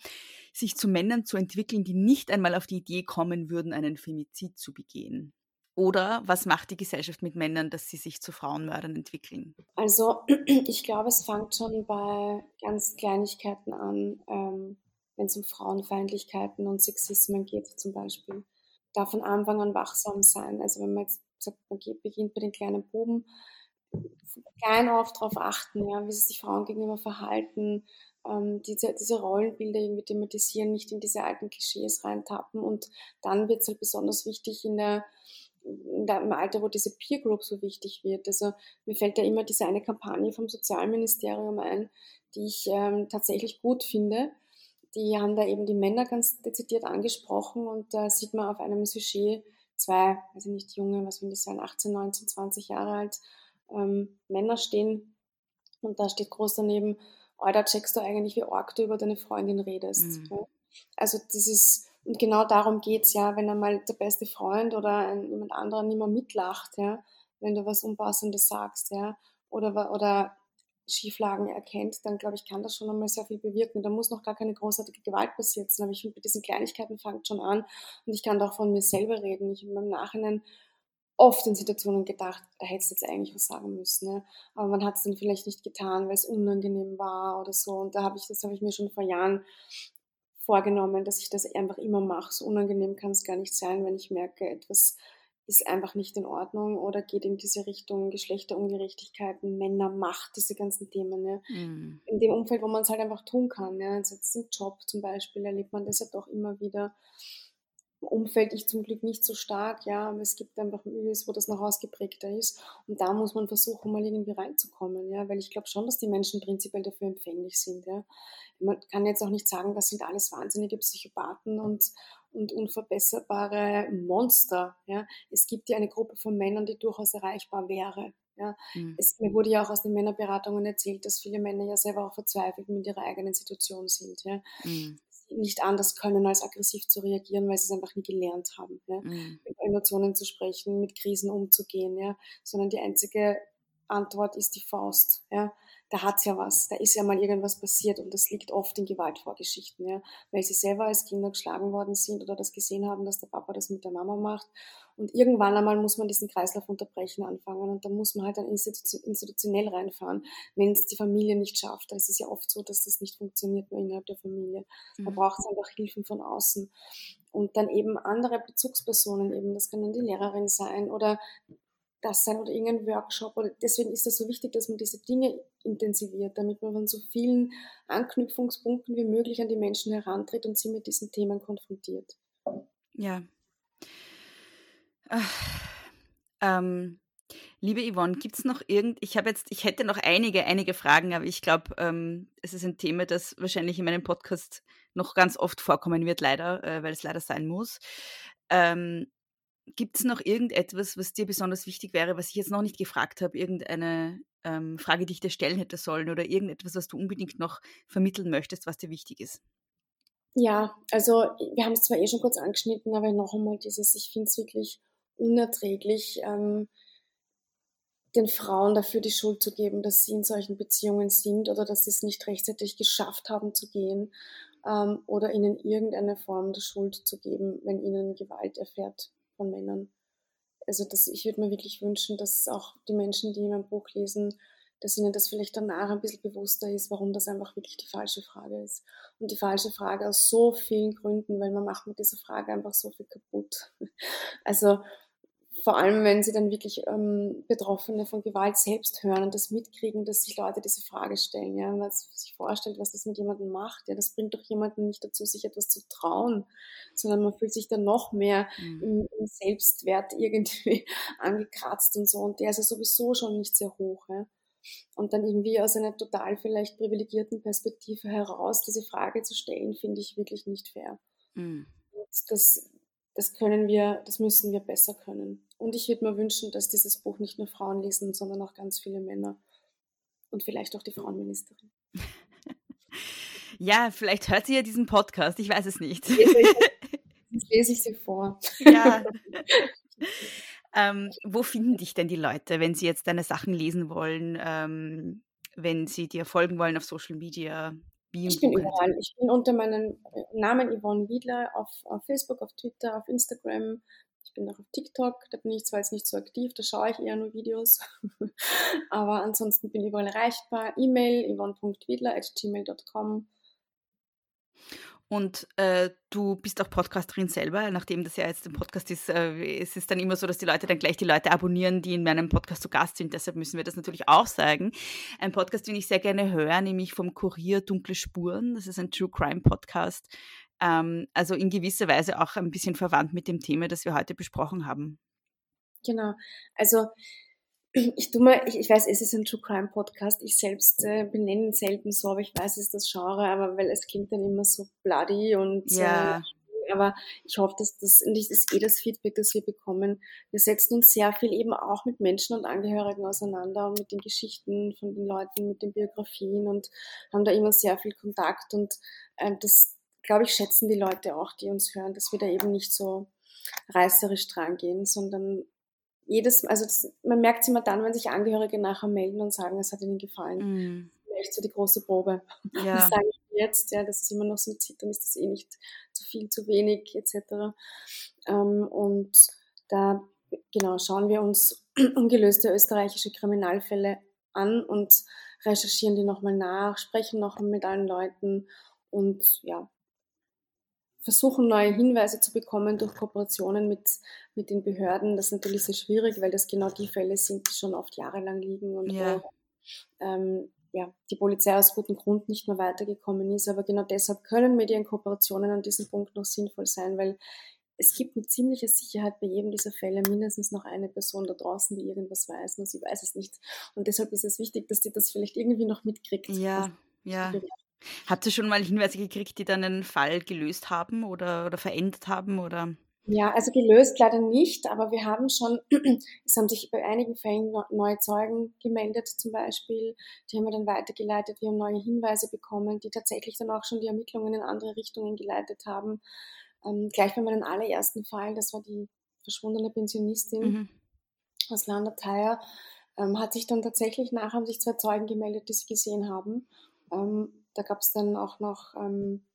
sich zu Männern zu entwickeln, die nicht einmal auf die Idee kommen würden, einen Femizid zu begehen? Oder was macht die Gesellschaft mit Männern, dass sie sich zu Frauenmördern entwickeln? Also ich glaube, es fängt schon bei ganz Kleinigkeiten an, ähm, wenn es um Frauenfeindlichkeiten und Sexismen geht zum Beispiel. Da von Anfang an wachsam sein. Also wenn man jetzt sagt, man geht, beginnt bei den kleinen Buben, klein auf darauf achten, ja, wie sie sich Frauen gegenüber verhalten, ähm, diese, diese Rollenbilder irgendwie thematisieren, nicht in diese alten Klischees reintappen. Und dann wird es halt besonders wichtig in der im Alter, wo diese Peer Group so wichtig wird. Also mir fällt da immer diese eine Kampagne vom Sozialministerium ein, die ich ähm, tatsächlich gut finde. Die haben da eben die Männer ganz dezidiert angesprochen und da sieht man auf einem Sujet zwei, also nicht junge, was will ich sagen, 18, 19, 20 Jahre alt, ähm, Männer stehen und da steht groß daneben, oh, da checkst du eigentlich, wie arg du über deine Freundin redest. Mhm. Ja? Also dieses, und genau darum geht's ja, wenn einmal der beste Freund oder ein, jemand anderer nicht mehr mitlacht, ja, wenn du was Unpassendes sagst, ja, oder, oder Schieflagen erkennt, dann glaube ich, kann das schon einmal sehr viel bewirken. Da muss noch gar keine großartige Gewalt passiert sein, aber ich finde, bei diesen Kleinigkeiten fängt schon an und ich kann da auch von mir selber reden. Ich habe im Nachhinein oft in Situationen gedacht, da hättest du jetzt eigentlich was sagen müssen, ja. aber man hat es dann vielleicht nicht getan, weil es unangenehm war oder so und da habe ich, das habe ich mir schon vor Jahren vorgenommen, dass ich das einfach immer mache. So unangenehm kann es gar nicht sein, wenn ich merke, etwas ist einfach nicht in Ordnung oder geht in diese Richtung Geschlechterungerechtigkeiten, Männer, Macht, diese ganzen Themen. Ja. Mhm. In dem Umfeld, wo man es halt einfach tun kann. Ja. Also jetzt im Job zum Beispiel erlebt man das ja doch immer wieder. Umfeld ich zum Glück nicht so stark, ja, aber es gibt einfach Milieus, wo das noch ausgeprägter ist. Und da muss man versuchen, mal irgendwie reinzukommen, ja, weil ich glaube schon, dass die Menschen prinzipiell dafür empfänglich sind, ja. Man kann jetzt auch nicht sagen, das sind alles wahnsinnige Psychopathen und, und unverbesserbare Monster, ja. Es gibt ja eine Gruppe von Männern, die durchaus erreichbar wäre, ja. Mhm. Es, mir wurde ja auch aus den Männerberatungen erzählt, dass viele Männer ja selber auch verzweifelt mit ihrer eigenen Situation sind, ja. Mhm nicht anders können, als aggressiv zu reagieren, weil sie es einfach nie gelernt haben, ja? Mhm. mit Emotionen zu sprechen, mit Krisen umzugehen, ja? sondern die einzige Antwort ist die Faust. Ja? Da hat's ja was, da ist ja mal irgendwas passiert und das liegt oft in Gewaltvorgeschichten, ja? weil sie selber als Kinder geschlagen worden sind oder das gesehen haben, dass der Papa das mit der Mama macht und irgendwann einmal muss man diesen Kreislauf unterbrechen anfangen und da muss man halt dann institutionell reinfahren, wenn es die Familie nicht schafft. Es ist ja oft so, dass das nicht funktioniert nur innerhalb der Familie. Da mhm. braucht es einfach Hilfen von außen. Und dann eben andere Bezugspersonen eben, das kann dann die Lehrerin sein oder das sein oder irgendein Workshop. Oder deswegen ist es so wichtig, dass man diese Dinge intensiviert, damit man von so vielen Anknüpfungspunkten wie möglich an die Menschen herantritt und sie mit diesen Themen konfrontiert. Ja, ähm, liebe Yvonne, gibt es noch irgend, ich habe jetzt, ich hätte noch einige, einige Fragen, aber ich glaube, ähm, es ist ein Thema, das wahrscheinlich in meinem Podcast noch ganz oft vorkommen wird, leider, äh, weil es leider sein muss. Ähm, gibt es noch irgendetwas, was dir besonders wichtig wäre, was ich jetzt noch nicht gefragt habe, irgendeine ähm, Frage, die ich dir stellen hätte sollen oder irgendetwas, was du unbedingt noch vermitteln möchtest, was dir wichtig ist? Ja, also wir haben es zwar eh schon kurz angeschnitten, aber noch einmal dieses, ich finde es wirklich unerträglich, ähm, den Frauen dafür die Schuld zu geben, dass sie in solchen Beziehungen sind oder dass sie es nicht rechtzeitig geschafft haben zu gehen. ähm, oder ihnen irgendeine Form der Schuld zu geben, wenn ihnen Gewalt erfährt von Männern. Also das, ich würde mir wirklich wünschen, dass auch die Menschen, die mein Buch lesen, dass ihnen das vielleicht danach ein bisschen bewusster ist, warum das einfach wirklich die falsche Frage ist. Und die falsche Frage aus so vielen Gründen, weil man macht mit dieser Frage einfach so viel kaputt. Also vor allem, wenn sie dann wirklich ähm, Betroffene von Gewalt selbst hören und das mitkriegen, dass sich Leute diese Frage stellen, ja, man sich vorstellt, was das mit jemandem macht, ja, das bringt doch jemanden nicht dazu, sich etwas zu trauen, sondern man fühlt sich dann noch mehr mhm. im, im, Selbstwert irgendwie angekratzt und so und der ist ja sowieso schon nicht sehr hoch, ja. Und dann irgendwie aus einer total vielleicht privilegierten Perspektive heraus diese Frage zu stellen, finde ich wirklich nicht fair. Mhm. Das, das können wir, das müssen wir besser können. Und ich würde mir wünschen, dass dieses Buch nicht nur Frauen lesen, sondern auch ganz viele Männer. Und vielleicht auch die Frauenministerin. Ja, vielleicht hört sie ja diesen Podcast, ich weiß es nicht. Jetzt lese ich sie vor. Ja. ähm, wo finden dich denn die Leute, wenn sie jetzt deine Sachen lesen wollen, ähm, wenn sie dir folgen wollen auf Social Media? Ich bin überall. Ich bin unter meinem Namen Yvonne Wiedler auf, auf Facebook, auf Twitter, auf Instagram. Ich bin auch auf TikTok, da bin ich zwar jetzt nicht so aktiv, da schaue ich eher nur Videos. Aber ansonsten bin ich überall erreichbar. E-Mail yvonne.wiedler.gmail.com und äh, du bist auch Podcasterin selber, nachdem das ja jetzt ein Podcast ist. Äh, es ist dann immer so, dass die Leute dann gleich die Leute abonnieren, die in meinem Podcast zu Gast sind. Deshalb müssen wir das natürlich auch sagen. Ein Podcast, den ich sehr gerne höre, nämlich vom Kurier Dunkle Spuren. Das ist ein True Crime Podcast. Ähm, also in gewisser Weise auch ein bisschen verwandt mit dem Thema, das wir heute besprochen haben. Genau. Also ich tu mal, ich, ich weiß, es ist ein True Crime Podcast. Ich selbst äh, benenne ihn selten so, aber ich weiß, es ist das Genre, aber weil es klingt dann immer so bloody und ja. Äh, aber ich hoffe, dass das, und das ist eh das Feedback, das wir bekommen. Wir setzen uns sehr viel eben auch mit Menschen und Angehörigen auseinander und mit den Geschichten von den Leuten, mit den Biografien und haben da immer sehr viel Kontakt und äh, das, glaube ich, schätzen die Leute auch, die uns hören, dass wir da eben nicht so reißerisch dran gehen, sondern jedes, also das, man merkt es immer dann, wenn sich Angehörige nachher melden und sagen, es hat ihnen gefallen. Mm. Echt so die große Probe. Ja. Das sage ich jetzt, ja, das ist immer noch so ein Zittern, ist das eh nicht zu viel, zu wenig, etc. Ähm, und da, genau, schauen wir uns ungelöste österreichische Kriminalfälle an und recherchieren die nochmal nach, sprechen nochmal mit allen Leuten und ja, versuchen, neue Hinweise zu bekommen durch Kooperationen mit, mit den Behörden. Das ist natürlich sehr schwierig, weil das genau die Fälle sind, die schon oft jahrelang liegen und ja. wo ähm, ja, die Polizei aus gutem Grund nicht mehr weitergekommen ist. Aber genau deshalb können Medienkooperationen an diesem Punkt noch sinnvoll sein, weil es gibt mit ziemlicher Sicherheit bei jedem dieser Fälle mindestens noch eine Person da draußen, die irgendwas weiß, nur sie weiß es nicht. Und deshalb ist es wichtig, dass die das vielleicht irgendwie noch mitkriegt. Ja, ja. Habt ihr schon mal Hinweise gekriegt, die dann einen Fall gelöst haben oder, oder verändert haben? Oder? Ja, also gelöst leider nicht, aber wir haben schon, es haben sich bei einigen Fällen neue Zeugen gemeldet zum Beispiel, die haben wir dann weitergeleitet, wir haben neue Hinweise bekommen, die tatsächlich dann auch schon die Ermittlungen in andere Richtungen geleitet haben. Ähm, gleich bei meinem allerersten Fall, das war die verschwundene Pensionistin mhm. aus Landerteier, ähm, hat sich dann tatsächlich nach, haben sich zwei Zeugen gemeldet, die sie gesehen haben. Ähm, da gab es dann auch noch ähm,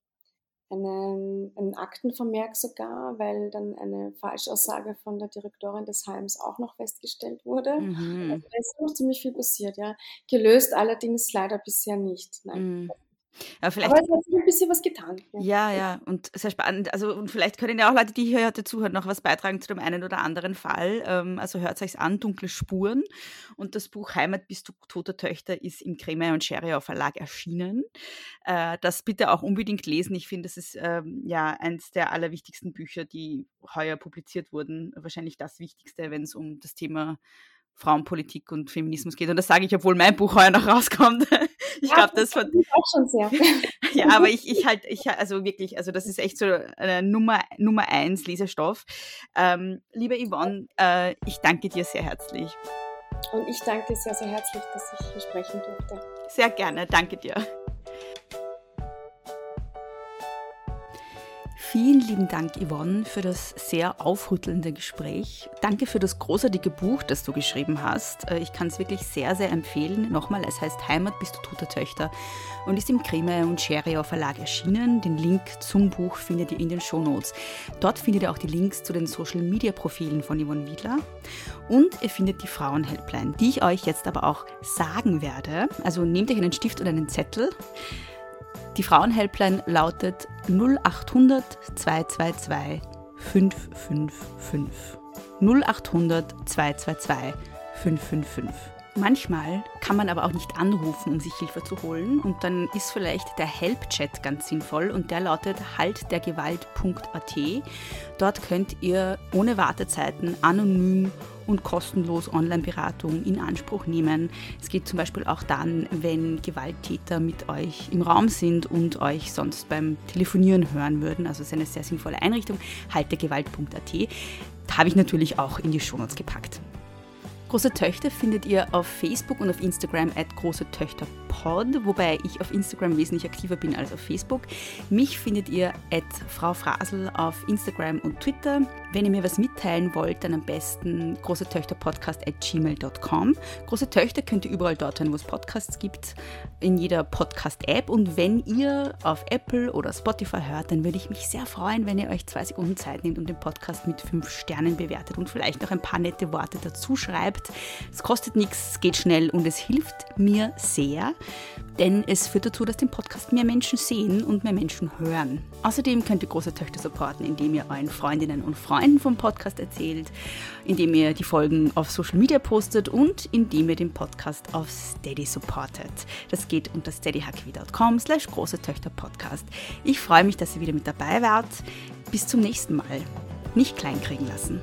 einen, einen Aktenvermerk sogar, weil dann eine Falschaussage von der Direktorin des Heims auch noch festgestellt wurde. Mhm. Also da ist noch ziemlich viel passiert, ja. Gelöst allerdings leider bisher nicht. Nein. Mhm. Ja, vielleicht, Aber es hat sich ein bisschen was getan. Ja. ja, ja, und sehr spannend. Also, und vielleicht können ja auch Leute, die hier heute zuhören, noch was beitragen zu dem einen oder anderen Fall. Ähm, also hört euch an, Dunkle Spuren. Und das Buch Heimat bist du toter Töchter ist im Kremer und Scheriau Verlag erschienen. Äh, das bitte auch unbedingt lesen. Ich finde, das ist ähm, ja eins der allerwichtigsten Bücher, die heuer publiziert wurden. Wahrscheinlich das Wichtigste, wenn es um das Thema Frauenpolitik und Feminismus geht. Und das sage ich, obwohl mein Buch heuer noch rauskommt. Ich ja, glaube, das von. auch schon sehr. ja, aber ich, ich halt, ich also wirklich, also das ist echt so eine Nummer, Nummer eins Lesestoff. Ähm, liebe Yvonne, äh, ich danke dir sehr herzlich. Und ich danke dir sehr, sehr herzlich, dass ich hier sprechen durfte. Sehr gerne, danke dir. Vielen lieben Dank, Yvonne, für das sehr aufrüttelnde Gespräch. Danke für das großartige Buch, das du geschrieben hast. Äh, ich kann es wirklich sehr, sehr empfehlen. Nochmal, es heißt Heimat bist du Tutor Töchter und ist im Krime und Scherio Verlag erschienen. Den Link zum Buch findet ihr in den Shownotes. Dort findet ihr auch die Links zu den Social Media Profilen von Yvonne Wiedler. Und ihr findet die Frauenhelpline, die ich euch jetzt aber auch sagen werde. Also nehmt euch einen Stift und einen Zettel. Die Frauenhelpline lautet 0800 222 555. 0800 222 555. Manchmal kann man aber auch nicht anrufen, um sich Hilfe zu holen und dann ist vielleicht der Help-Chat ganz sinnvoll und der lautet haltdergewalt.at. Dort könnt ihr ohne Wartezeiten anonym und kostenlos Online-Beratung in Anspruch nehmen. Es geht zum Beispiel auch dann, wenn Gewalttäter mit euch im Raum sind und euch sonst beim Telefonieren hören würden. Also es ist eine sehr sinnvolle Einrichtung. haltdergewalt.at. Habe ich natürlich auch in die Shownotes gepackt. Große Töchter findet ihr auf Facebook und auf Instagram at Große Töchter Pod, wobei ich auf Instagram wesentlich aktiver bin als auf Facebook. Mich findet ihr at Frau Frasel auf Instagram und Twitter. Wenn ihr mir was mitteilen wollt, dann am besten große Töchter Podcast at gmail.com. Große Töchter könnt ihr überall dort hören, wo es Podcasts gibt, in jeder Podcast-App. Und wenn ihr auf Apple oder Spotify hört, dann würde ich mich sehr freuen, wenn ihr euch zwei Sekunden Zeit nehmt und den Podcast mit fünf Sternen bewertet und vielleicht noch ein paar nette Worte dazu schreibt. Es kostet nichts, es geht schnell und es hilft mir sehr denn es führt dazu, dass den Podcast mehr Menschen sehen und mehr Menschen hören. Außerdem könnt ihr große Töchter supporten, indem ihr euren Freundinnen und Freunden vom Podcast erzählt, indem ihr die Folgen auf Social Media postet und indem ihr den Podcast auf Steady supportet. Das geht unter steadyhq.com slash große Töchter Podcast. Ich freue mich, dass ihr wieder mit dabei wart. Bis zum nächsten Mal. Nicht kleinkriegen lassen.